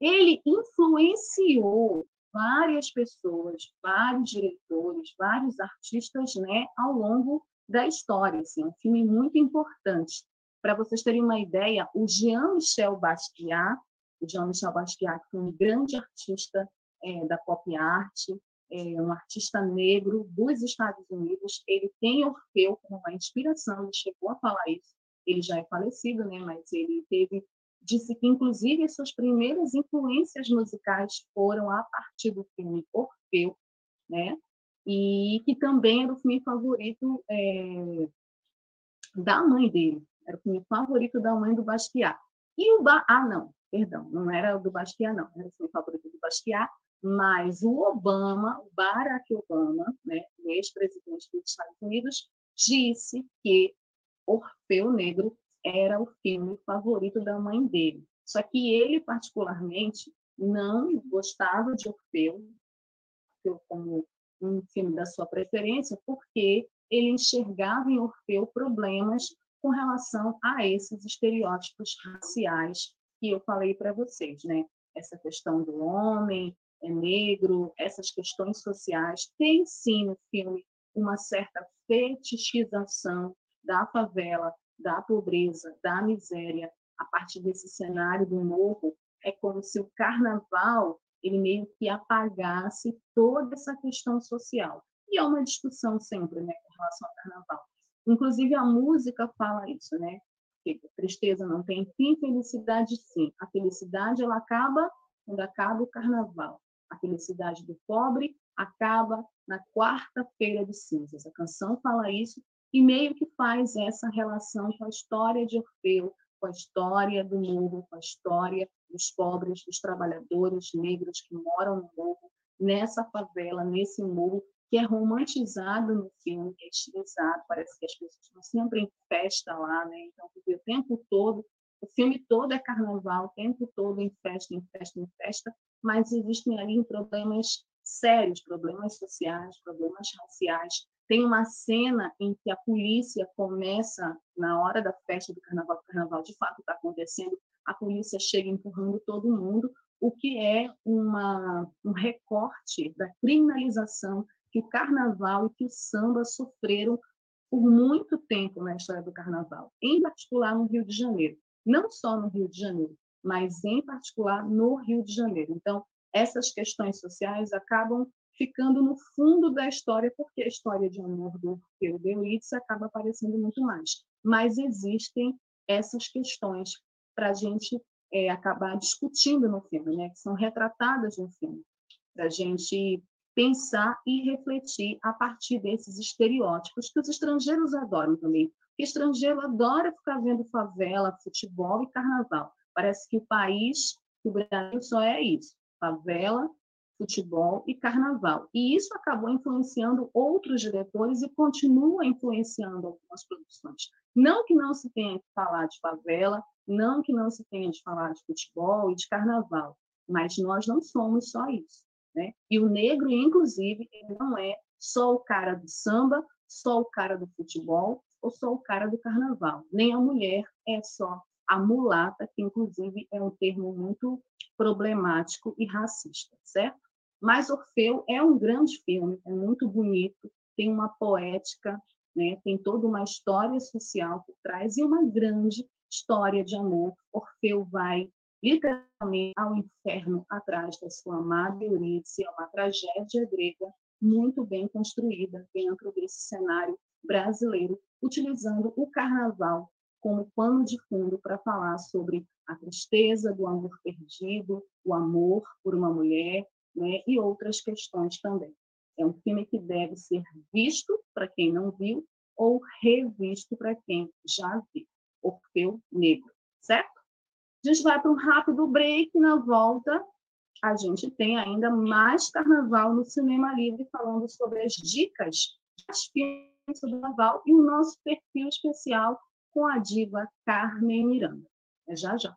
ele influenciou várias pessoas, vários diretores, vários artistas, né, ao longo da história. Assim, é um filme muito importante. Para vocês terem uma ideia, o Jean-Michel Basquiat, o Jean-Michel Basquiat, é um grande artista é, da pop art, é um artista negro dos Estados Unidos, ele tem Orfeu como uma inspiração, ele chegou a falar isso, ele já é falecido, né, mas ele teve disse que inclusive as suas primeiras influências musicais foram a partir do filme Orfeu, né? E que também era o filme favorito é, da mãe dele, era o filme favorito da mãe do Basquiat. E o ba... ah não, perdão, não era do Basquiat não, era o filme favorito do Basquiat, mas o Obama, o Barack Obama, né, ex-presidente dos Estados Unidos, disse que Orfeu Negro era o filme favorito da mãe dele. Só que ele, particularmente, não gostava de Orfeu, como um filme da sua preferência, porque ele enxergava em Orfeu problemas com relação a esses estereótipos raciais que eu falei para vocês, né? Essa questão do homem é negro, essas questões sociais. Tem sim no filme uma certa fetichização da favela, da pobreza, da miséria, a partir desse cenário do morro, é como se o carnaval ele meio que apagasse toda essa questão social. E é uma discussão sempre, né, com relação ao carnaval. Inclusive a música fala isso, né? Que tristeza não tem fim, felicidade sim. A felicidade ela acaba quando acaba o carnaval. A felicidade do pobre acaba na quarta-feira de cinzas. A canção fala isso e meio que faz essa relação com a história de Orfeu, com a história do morro, com a história dos pobres, dos trabalhadores negros que moram no morro, nessa favela, nesse morro, que é romantizado no filme, que é estilizado, parece que as pessoas estão sempre em festa lá, né? Então, o tempo todo, o filme todo é carnaval, o tempo todo em festa, em festa, em festa, mas existem ali problemas sérios, problemas sociais, problemas raciais, tem uma cena em que a polícia começa, na hora da festa do carnaval, o carnaval de fato está acontecendo, a polícia chega empurrando todo mundo, o que é uma, um recorte da criminalização que o carnaval e que o samba sofreram por muito tempo na história do carnaval, em particular no Rio de Janeiro. Não só no Rio de Janeiro, mas em particular no Rio de Janeiro. Então, essas questões sociais acabam ficando no fundo da história, porque a história de amor do Eurídice acaba aparecendo muito mais. Mas existem essas questões para a gente é, acabar discutindo no filme, né? que são retratadas no filme, para a gente pensar e refletir a partir desses estereótipos que os estrangeiros adoram também. O estrangeiro adora ficar vendo favela, futebol e carnaval. Parece que o país, o Brasil, só é isso: favela, futebol e carnaval. E isso acabou influenciando outros diretores e continua influenciando algumas produções. Não que não se tenha que falar de favela, não que não se tenha de falar de futebol e de carnaval, mas nós não somos só isso. Né? E o negro, inclusive, ele não é só o cara do samba, só o cara do futebol ou só o cara do carnaval. Nem a mulher é só a mulata, que inclusive é um termo muito problemático e racista, certo? Mas Orfeu é um grande filme, é muito bonito, tem uma poética, né? tem toda uma história social por trás e uma grande história de amor. Orfeu vai literalmente ao inferno atrás da sua amada Eurídice, é uma tragédia grega muito bem construída dentro desse cenário brasileiro, utilizando o carnaval como pano de fundo para falar sobre a tristeza do amor perdido, o amor por uma mulher, né, e outras questões também. É um filme que deve ser visto para quem não viu ou revisto para quem já viu. Orfeu Negro, certo? A gente vai para um rápido break. Na volta, a gente tem ainda mais carnaval no Cinema Livre, falando sobre as dicas das filmes do carnaval e o nosso perfil especial com a diva Carmen Miranda. É já já.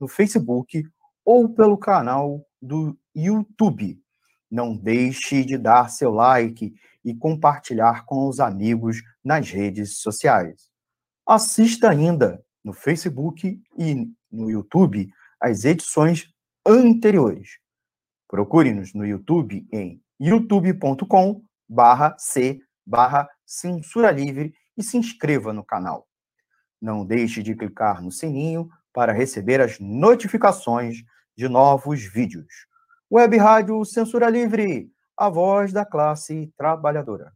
no Facebook ou pelo canal do YouTube. Não deixe de dar seu like e compartilhar com os amigos nas redes sociais. Assista ainda no Facebook e no YouTube as edições anteriores. Procure-nos no YouTube em youtube.com barra c barra censura livre e se inscreva no canal. Não deixe de clicar no sininho para receber as notificações de novos vídeos. Web Rádio Censura Livre, a voz da classe trabalhadora.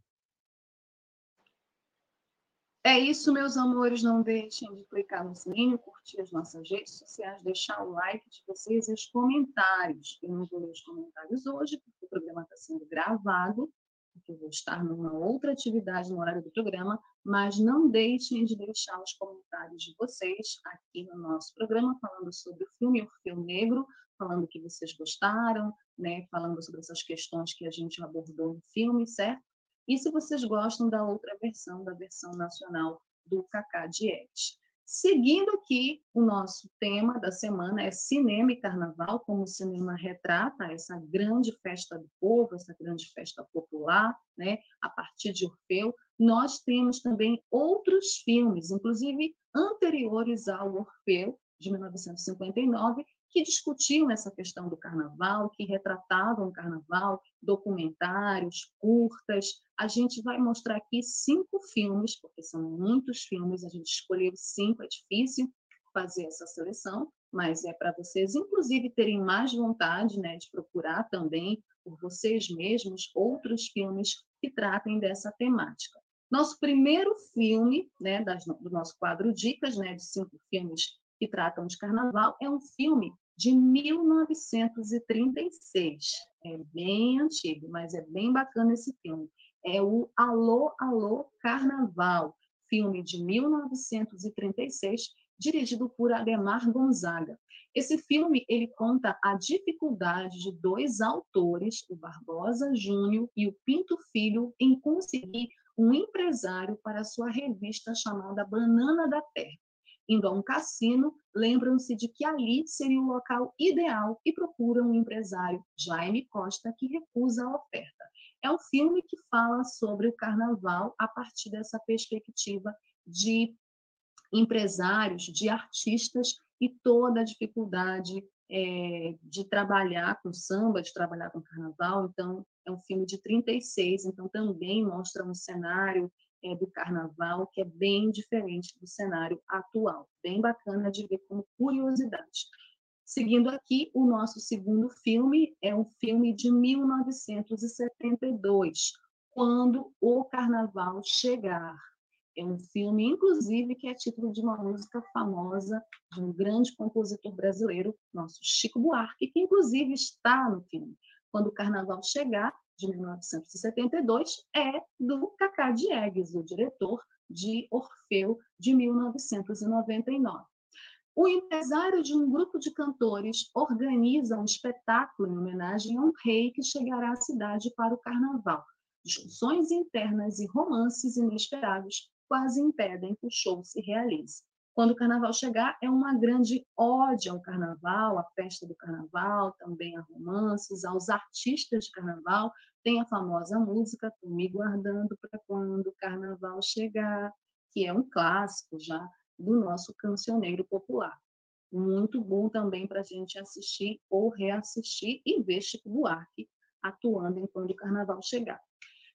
É isso, meus amores. Não deixem de clicar no sininho, curtir as nossas redes sociais, deixar o like de vocês e os comentários. Eu não vou ler os comentários hoje, porque o programa está sendo gravado, porque eu vou estar numa outra atividade no horário do programa, mas não deixem de deixar os comentários de vocês aqui no nosso programa, falando sobre o filme Orfeu Negro, falando que vocês gostaram, né, falando sobre essas questões que a gente abordou no filme, certo? E se vocês gostam da outra versão, da versão nacional do Cacá Diegues. Seguindo aqui, o nosso tema da semana é cinema e carnaval, como o cinema retrata essa grande festa do povo, essa grande festa popular, né? a partir de Orfeu. Nós temos também outros filmes, inclusive anteriores ao Orfeu, de 1959, que discutiam essa questão do carnaval, que retratavam o carnaval, documentários, curtas. A gente vai mostrar aqui cinco filmes, porque são muitos filmes, a gente escolheu cinco, é difícil fazer essa seleção, mas é para vocês, inclusive, terem mais vontade né, de procurar também, por vocês mesmos, outros filmes que tratem dessa temática. Nosso primeiro filme, né, das, do nosso quadro Dicas, né, de cinco filmes que tratam de carnaval, é um filme de 1936. É bem antigo, mas é bem bacana esse filme. É o Alô, Alô, Carnaval, filme de 1936, dirigido por Ademar Gonzaga. Esse filme ele conta a dificuldade de dois autores, o Barbosa Júnior e o Pinto Filho, em conseguir um empresário para sua revista chamada Banana da Terra indo a um cassino, lembram-se de que ali seria o local ideal e procuram o empresário Jaime Costa, que recusa a oferta. É um filme que fala sobre o carnaval a partir dessa perspectiva de empresários, de artistas e toda a dificuldade é, de trabalhar com samba, de trabalhar com carnaval. Então, é um filme de 36, então também mostra um cenário é, do carnaval, que é bem diferente do cenário atual. Bem bacana de ver como curiosidade. Seguindo aqui, o nosso segundo filme é um filme de 1972, Quando o Carnaval Chegar. É um filme, inclusive, que é título de uma música famosa de um grande compositor brasileiro, nosso Chico Buarque, que inclusive está no filme. Quando o Carnaval Chegar, de 1972 é do Cacá Diegues, o diretor de Orfeu, de 1999. O empresário de um grupo de cantores organiza um espetáculo em homenagem a um rei que chegará à cidade para o carnaval. Discussões internas e romances inesperados quase impedem que o show se realize. Quando o carnaval chegar, é uma grande ode ao carnaval, à festa do carnaval, também a romances, aos artistas de carnaval. Tem a famosa música Tô me guardando para quando o carnaval chegar, que é um clássico já do nosso cancioneiro popular. Muito bom também para a gente assistir ou reassistir e ver Chico Buarque atuando enquanto o carnaval chegar.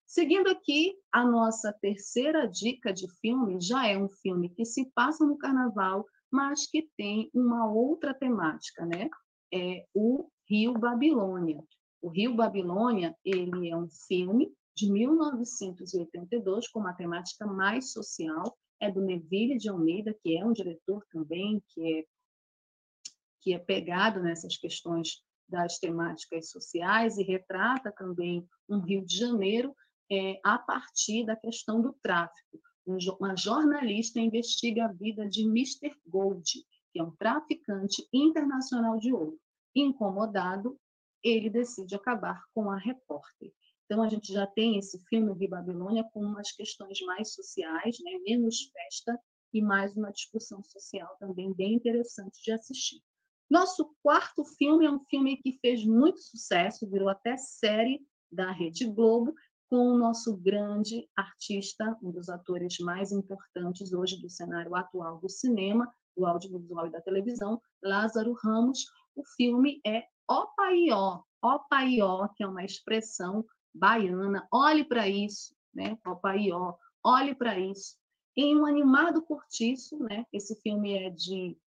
Seguindo aqui, a nossa terceira dica de filme já é um filme que se passa no carnaval, mas que tem uma outra temática, né? É o Rio Babilônia. O Rio Babilônia, ele é um filme de 1982 com uma temática mais social, é do Neville de Almeida, que é um diretor também que é que é pegado nessas questões das temáticas sociais e retrata também um Rio de Janeiro é, a partir da questão do tráfico. uma jornalista investiga a vida de Mr. Gold, que é um traficante internacional de ouro. Incomodado, ele decide acabar com a repórter. Então, a gente já tem esse filme de Babilônia com umas questões mais sociais, né? menos festa e mais uma discussão social também bem interessante de assistir. Nosso quarto filme é um filme que fez muito sucesso, virou até série da Rede Globo, com o nosso grande artista, um dos atores mais importantes hoje do cenário atual do cinema, do audiovisual e da televisão, Lázaro Ramos. O filme é Opaió, Opaió, que é uma expressão baiana. Olhe para isso, né? Opaió, olhe para isso. Em um animado cortiço, né? Esse filme é de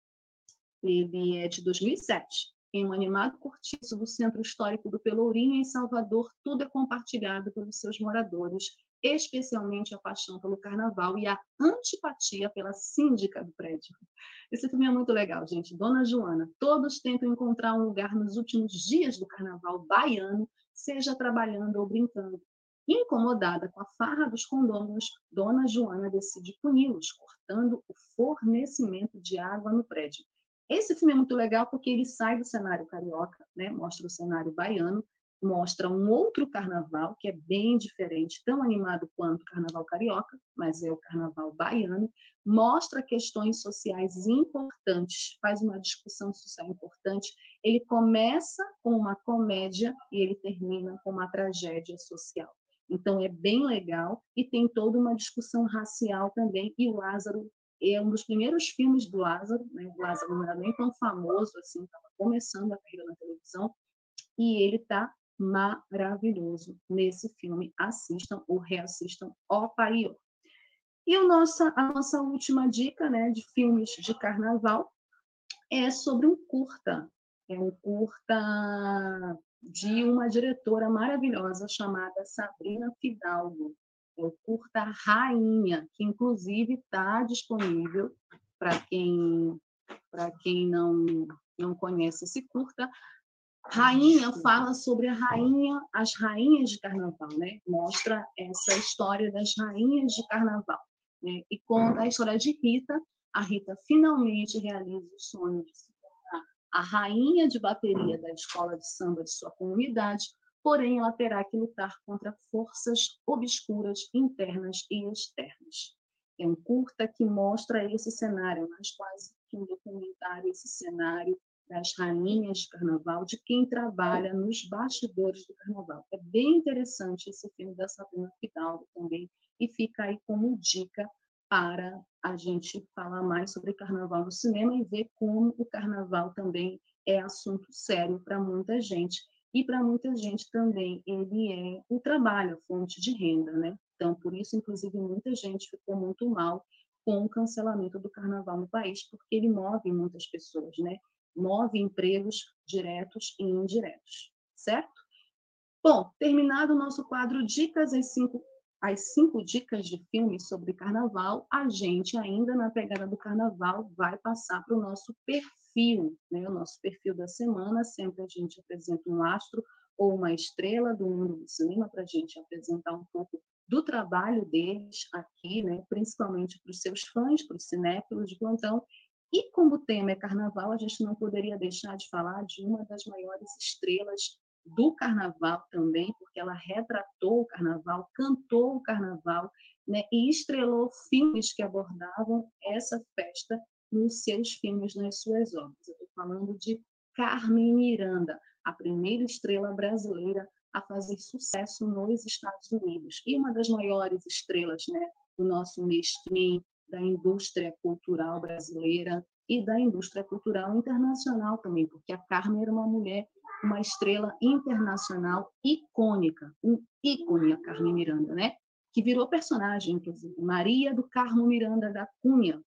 ele é de 2007. Em um animado cortiço do Centro Histórico do Pelourinho, em Salvador, tudo é compartilhado pelos seus moradores, especialmente a paixão pelo carnaval e a antipatia pela síndica do prédio. Esse filme é muito legal, gente. Dona Joana, todos tentam encontrar um lugar nos últimos dias do carnaval baiano, seja trabalhando ou brincando. Incomodada com a farra dos condôminos, Dona Joana decide puni-los, cortando o fornecimento de água no prédio. Esse filme é muito legal porque ele sai do cenário carioca, né? mostra o cenário baiano, mostra um outro carnaval que é bem diferente, tão animado quanto o carnaval carioca, mas é o carnaval baiano, mostra questões sociais importantes, faz uma discussão social importante. Ele começa com uma comédia e ele termina com uma tragédia social. Então é bem legal e tem toda uma discussão racial também e o Lázaro é um dos primeiros filmes do Lázaro, né? o Lázaro não era nem tão famoso assim, estava começando a carreira na televisão, e ele está maravilhoso nesse filme. Assistam ou reassistam Ó Paiô. E o nossa, a nossa última dica né, de filmes de carnaval é sobre um curta. É um curta de uma diretora maravilhosa chamada Sabrina Fidalgo é o curta Rainha, que inclusive está disponível para quem para quem não não conhece esse curta. Rainha fala sobre a rainha, as rainhas de carnaval, né? Mostra essa história das rainhas de carnaval, né? E conta a história de Rita. A Rita finalmente realiza o sonho de se tornar a rainha de bateria da escola de samba de sua comunidade, porém ela terá que lutar contra forças obscuras internas e externas. É um curta que mostra esse cenário, mas quase que um documentário, esse cenário das rainhas de carnaval, de quem trabalha nos bastidores do carnaval. É bem interessante esse filme da Sabrina Fidalgo também, e fica aí como dica para a gente falar mais sobre carnaval no cinema e ver como o carnaval também é assunto sério para muita gente e para muita gente também ele é o trabalho, a fonte de renda, né? Então, por isso, inclusive, muita gente ficou muito mal com o cancelamento do carnaval no país, porque ele move muitas pessoas, né? Move empregos diretos e indiretos, certo? Bom, terminado o nosso quadro Dicas às cinco, as cinco dicas de filmes sobre carnaval, a gente ainda na pegada do carnaval vai passar para o nosso perfil perfil, né, o nosso perfil da semana, sempre a gente apresenta um astro ou uma estrela do mundo do cinema para a gente apresentar um pouco do trabalho deles aqui, né, principalmente para os seus fãs, para os cinéfilos de plantão. E como o tema é carnaval, a gente não poderia deixar de falar de uma das maiores estrelas do carnaval também, porque ela retratou o carnaval, cantou o carnaval, né, e estrelou filmes que abordavam essa festa nos seus filmes, nas suas obras. Eu estou falando de Carmen Miranda, a primeira estrela brasileira a fazer sucesso nos Estados Unidos e uma das maiores estrelas né, do nosso mainstream, da indústria cultural brasileira e da indústria cultural internacional também, porque a Carmen era uma mulher, uma estrela internacional icônica, um ícone, a Carmen Miranda, né? que virou personagem, inclusive, Maria do Carmo Miranda da Cunha,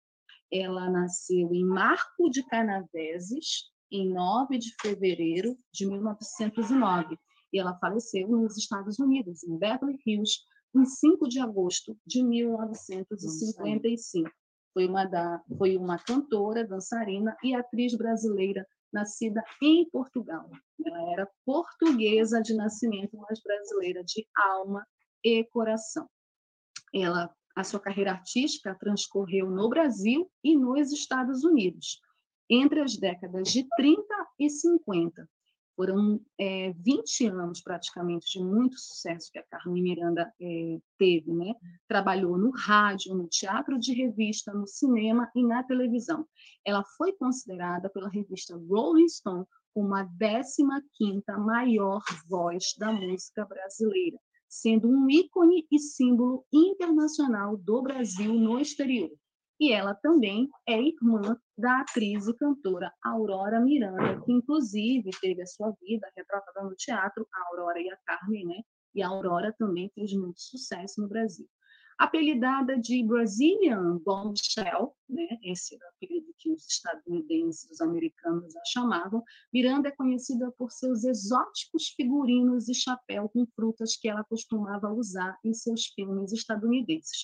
ela nasceu em Marco de Canaveses, em 9 de fevereiro de 1909, e ela faleceu nos Estados Unidos, em Beverly Hills, em 5 de agosto de 1955. Foi uma, da, foi uma cantora, dançarina e atriz brasileira nascida em Portugal. Ela era portuguesa de nascimento, mas brasileira de alma e coração. Ela A sua carreira artística transcorreu no Brasil e nos Estados Unidos, entre as décadas de 30 e 50. Foram é, 20 anos, praticamente, de muito sucesso que a Carmen Miranda é, teve. Né? Trabalhou no rádio, no teatro de revista, no cinema e na televisão. Ela foi considerada pela revista Rolling Stone como a 15ª maior voz da música brasileira, sendo um ícone e símbolo internacional do Brasil no exterior e ela também é irmã da atriz e cantora Aurora Miranda, que inclusive teve a sua vida retratada no teatro, a Aurora e a Carmen, né? E a Aurora também fez muito sucesso no Brasil. Apelidada de Brazilian Bombshell, né? esse era o apelido que os estadunidenses, os americanos a chamavam, Miranda é conhecida por seus exóticos figurinos e chapéu com frutas que ela costumava usar em seus filmes estadunidenses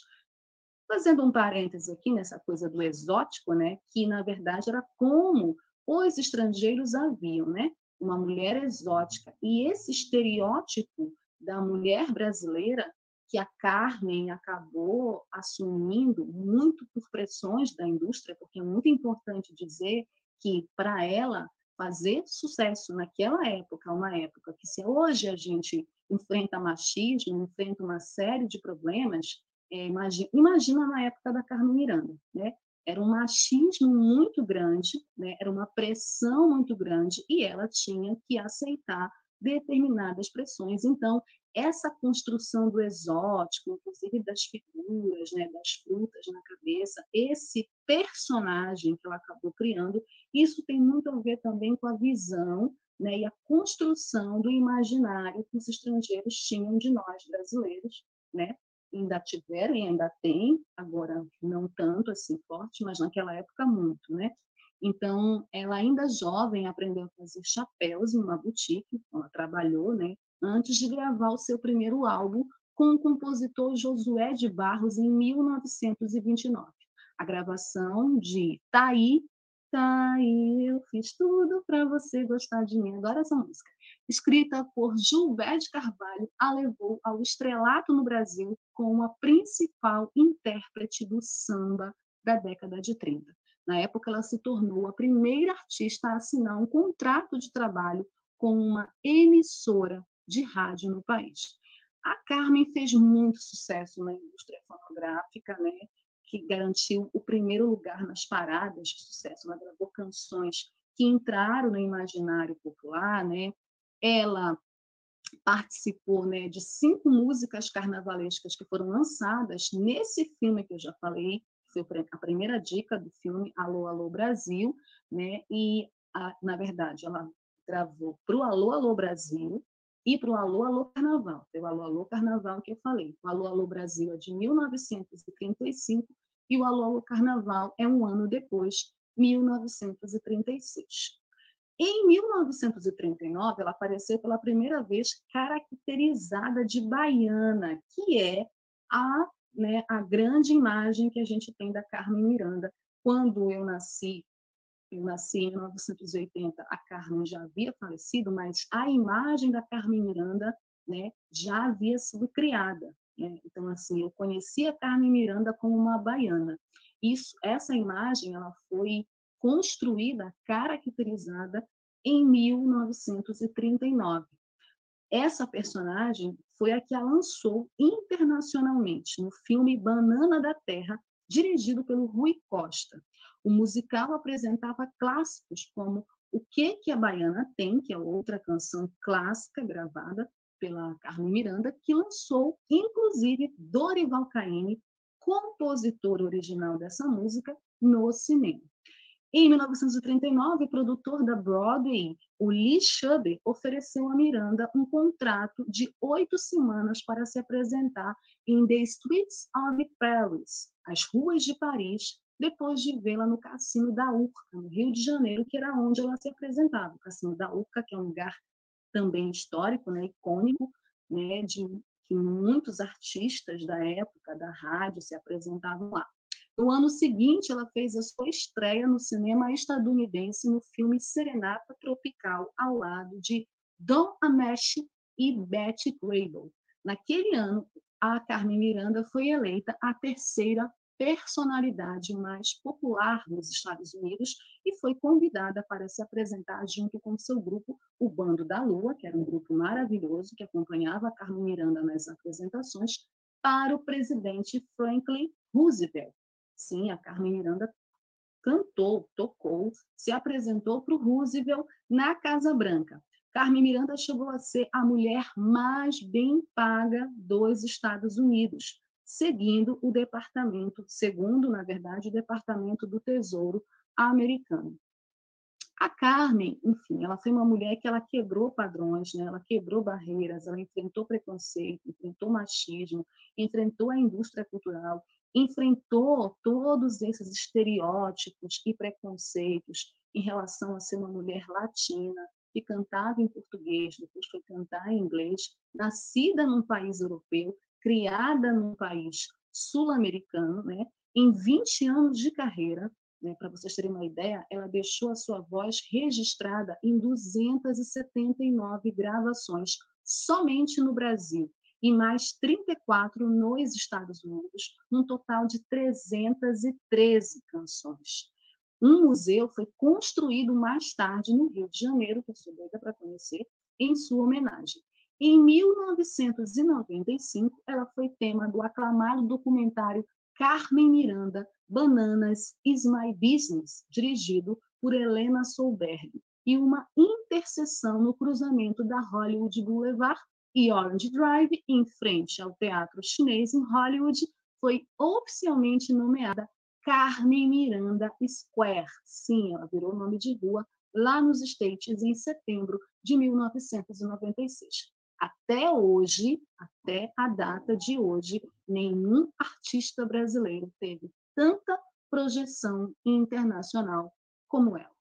Fazendo um parêntese aqui nessa coisa do exótico, né, que na verdade era como os estrangeiros haviam, né, uma mulher exótica. E esse estereótipo da mulher brasileira que a Carmen acabou assumindo muito por pressões da indústria, porque é muito importante dizer que para ela fazer sucesso naquela época, uma época que se hoje a gente enfrenta machismo, enfrenta uma série de problemas, é, imagina, imagina na época da Carmen Miranda, né? Era um machismo muito grande, né? era uma pressão muito grande e ela tinha que aceitar determinadas pressões. Então, essa construção do exótico, inclusive das figuras, né, das frutas na cabeça, esse personagem que ela acabou criando, isso tem muito a ver também com a visão né, e a construção do imaginário que os estrangeiros tinham de nós brasileiros, né, ainda tiveram e ainda tem, agora não tanto assim forte, mas naquela época muito, né? Então, ela ainda jovem aprendeu a fazer chapéus em uma boutique, ela trabalhou, né? Antes de gravar o seu primeiro álbum com o compositor Josué de Barros em 1929. A gravação de Taí, Taí, eu fiz tudo para você gostar de mim. Agora essa música escrita por Gilberto Carvalho, a levou ao estrelato no Brasil como a principal intérprete do samba da década de 30. Na época, ela se tornou a primeira artista a assinar um contrato de trabalho com uma emissora de rádio no país. A Carmen fez muito sucesso na indústria fonográfica, né? que garantiu o primeiro lugar nas paradas de sucesso. Ela gravou canções que entraram no imaginário popular, né? Ela participou né, de cinco músicas carnavalescas que foram lançadas nesse filme que eu já falei, foi a primeira dica do filme Alô, Alô Brasil, né? E, a, na verdade, ela gravou para o Alô, Alô Brasil e para o Alô, Alô Carnaval. O Alô, Alô Carnaval que eu falei. O Alô, Alô Brasil é de 1935 e o Alô, Alô Carnaval é um ano depois, 1936. Em 1939, ela apareceu pela primeira vez caracterizada de baiana, que é a, né, a grande imagem que a gente tem da Carmen Miranda. Quando eu nasci, eu nasci em 1980, a Carmen já havia falecido, mas a imagem da Carmen Miranda né, já havia sido criada. Né? Então, assim, eu conheci a Carmen Miranda como uma baiana. Isso, essa imagem, ela foi construída, caracterizada em 1939. Essa personagem foi a que a lançou internacionalmente no filme Banana da Terra, dirigido pelo Rui Costa. O musical apresentava clássicos como O que que a Baiana tem, que é outra canção clássica gravada pela Carmen Miranda, que lançou inclusive Dorival Caymmi, compositor original dessa música, no cinema. Em 1939, o produtor da Broadway, o Lee Schubert, ofereceu a Miranda um contrato de oito semanas para se apresentar em The Streets of Paris, as ruas de Paris, depois de vê-la no Cassino da Urca, no Rio de Janeiro, que era onde ela se apresentava. O Cassino da Urca, que é um lugar também histórico, né, icônico, né, de que muitos artistas da época da rádio se apresentavam lá. No ano seguinte, ela fez a sua estreia no cinema estadunidense no filme Serenata Tropical, ao lado de Don Ameche e Betty Grable. Naquele ano, a Carmen Miranda foi eleita a terceira personalidade mais popular nos Estados Unidos e foi convidada para se apresentar junto com seu grupo, o Bando da Lua, que era um grupo maravilhoso que acompanhava a Carmen Miranda nas apresentações, para o presidente Franklin Roosevelt. Sim, a Carmen Miranda cantou, tocou, se apresentou para o Roosevelt na Casa Branca. Carmen Miranda chegou a ser a mulher mais bem paga dos Estados Unidos seguindo o departamento, segundo, na verdade, o departamento do Tesouro americano. A Carmen, enfim, ela foi uma mulher que ela quebrou padrões, né? ela quebrou barreiras, ela enfrentou preconceito, enfrentou machismo, enfrentou a indústria cultural, enfrentou todos esses estereótipos e preconceitos em relação a ser uma mulher latina, que cantava em português, depois foi cantar em inglês, nascida num país europeu, criada num país sul-americano, né? em 20 anos de carreira, né, para vocês terem uma ideia, ela deixou a sua voz registrada em 279 gravações somente no Brasil e mais 34 nos Estados Unidos, num total de 313 canções. Um museu foi construído mais tarde no Rio de Janeiro, que eu sou doida para conhecer, em sua homenagem. Em 1995, ela foi tema do aclamado documentário Carmen Miranda, Bananas is My Business, dirigido por Helena Solberg, e uma interseção no cruzamento da Hollywood Boulevard e Orange Drive, em frente ao Teatro Chinês em Hollywood, foi oficialmente nomeada Carmen Miranda Square. Sim, ela virou nome de rua lá nos States em setembro de 1996. Até hoje, até a data de hoje, nenhum artista brasileiro teve tanta projeção internacional como ela.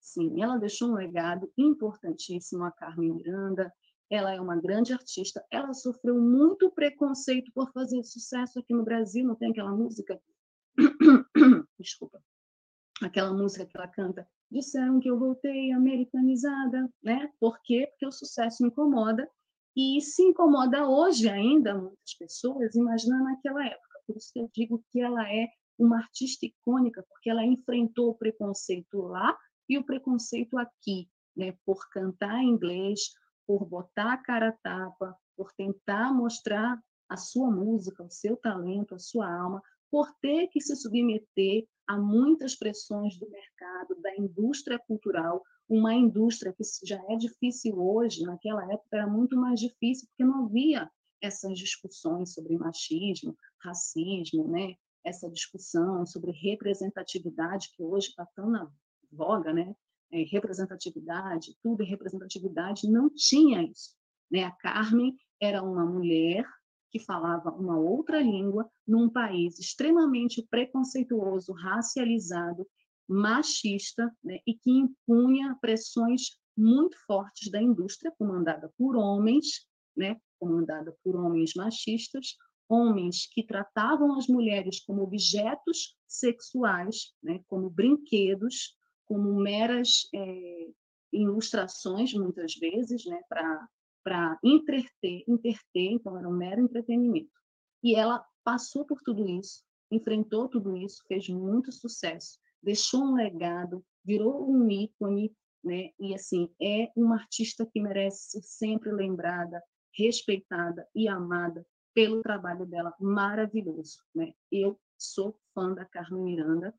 Sim, ela deixou um legado importantíssimo a Carmen Miranda. Ela é uma grande artista. Ela sofreu muito preconceito por fazer sucesso aqui no Brasil. Não tem aquela música? Desculpa. Aquela música que ela canta disseram que eu voltei americanizada, né? Por quê? Porque o sucesso incomoda e se incomoda hoje ainda muitas pessoas, imagina naquela época. Por isso que eu digo que ela é uma artista icônica, porque ela enfrentou o preconceito lá e o preconceito aqui, né? Por cantar inglês, por botar a cara a tapa, por tentar mostrar a sua música, o seu talento, a sua alma, por ter que se submeter há muitas pressões do mercado, da indústria cultural, uma indústria que já é difícil hoje, naquela época era muito mais difícil, porque não havia essas discussões sobre machismo, racismo, né? essa discussão sobre representatividade, que hoje está tão na voga, né? É, representatividade, tudo em representatividade, não tinha isso. Né? A Carmen era uma mulher que falava uma outra língua num país extremamente preconceituoso, racializado, machista, né, e que impunha pressões muito fortes da indústria, comandada por homens, né, comandada por homens machistas, homens que tratavam as mulheres como objetos sexuais, né, como brinquedos, como meras é, ilustrações, muitas vezes, né, para entreter, interter, então era um mero entretenimento. E ela passou por tudo isso, enfrentou tudo isso, fez muito sucesso, deixou um legado, virou um ícone, né? E assim, é uma artista que merece ser sempre lembrada, respeitada e amada pelo trabalho dela maravilhoso, né? Eu sou fã da Carmen Miranda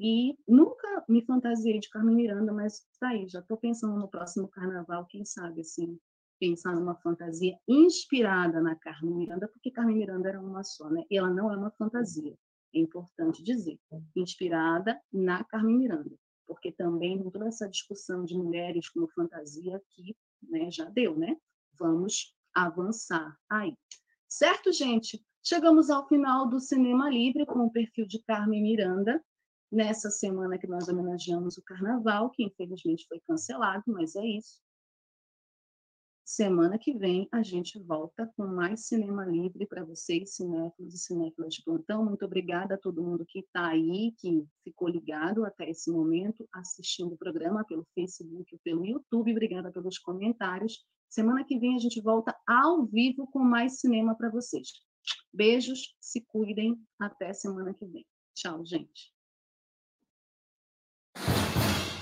e nunca me fantasiei de Carmen Miranda, mas tá aí, já estou pensando no próximo carnaval, quem sabe assim, pensar numa fantasia inspirada na Carmen Miranda, porque Carmen Miranda era uma só, né? E ela não é uma fantasia, é importante dizer, inspirada na Carmen Miranda, porque também toda essa discussão de mulheres como fantasia que né, já deu, né? Vamos avançar aí. Certo, gente? Chegamos ao final do Cinema Livre com o perfil de Carmen Miranda, nessa semana que nós homenageamos o Carnaval, que infelizmente foi cancelado, mas é isso. Semana que vem a gente volta com mais Cinema Livre para vocês, cinéfilos e cinéfilas de plantão. Muito obrigada a todo mundo que está aí, que ficou ligado até esse momento, assistindo o programa pelo Facebook pelo YouTube. Obrigada pelos comentários. Semana que vem a gente volta ao vivo com mais cinema para vocês. Beijos, se cuidem, até semana que vem. Tchau, gente.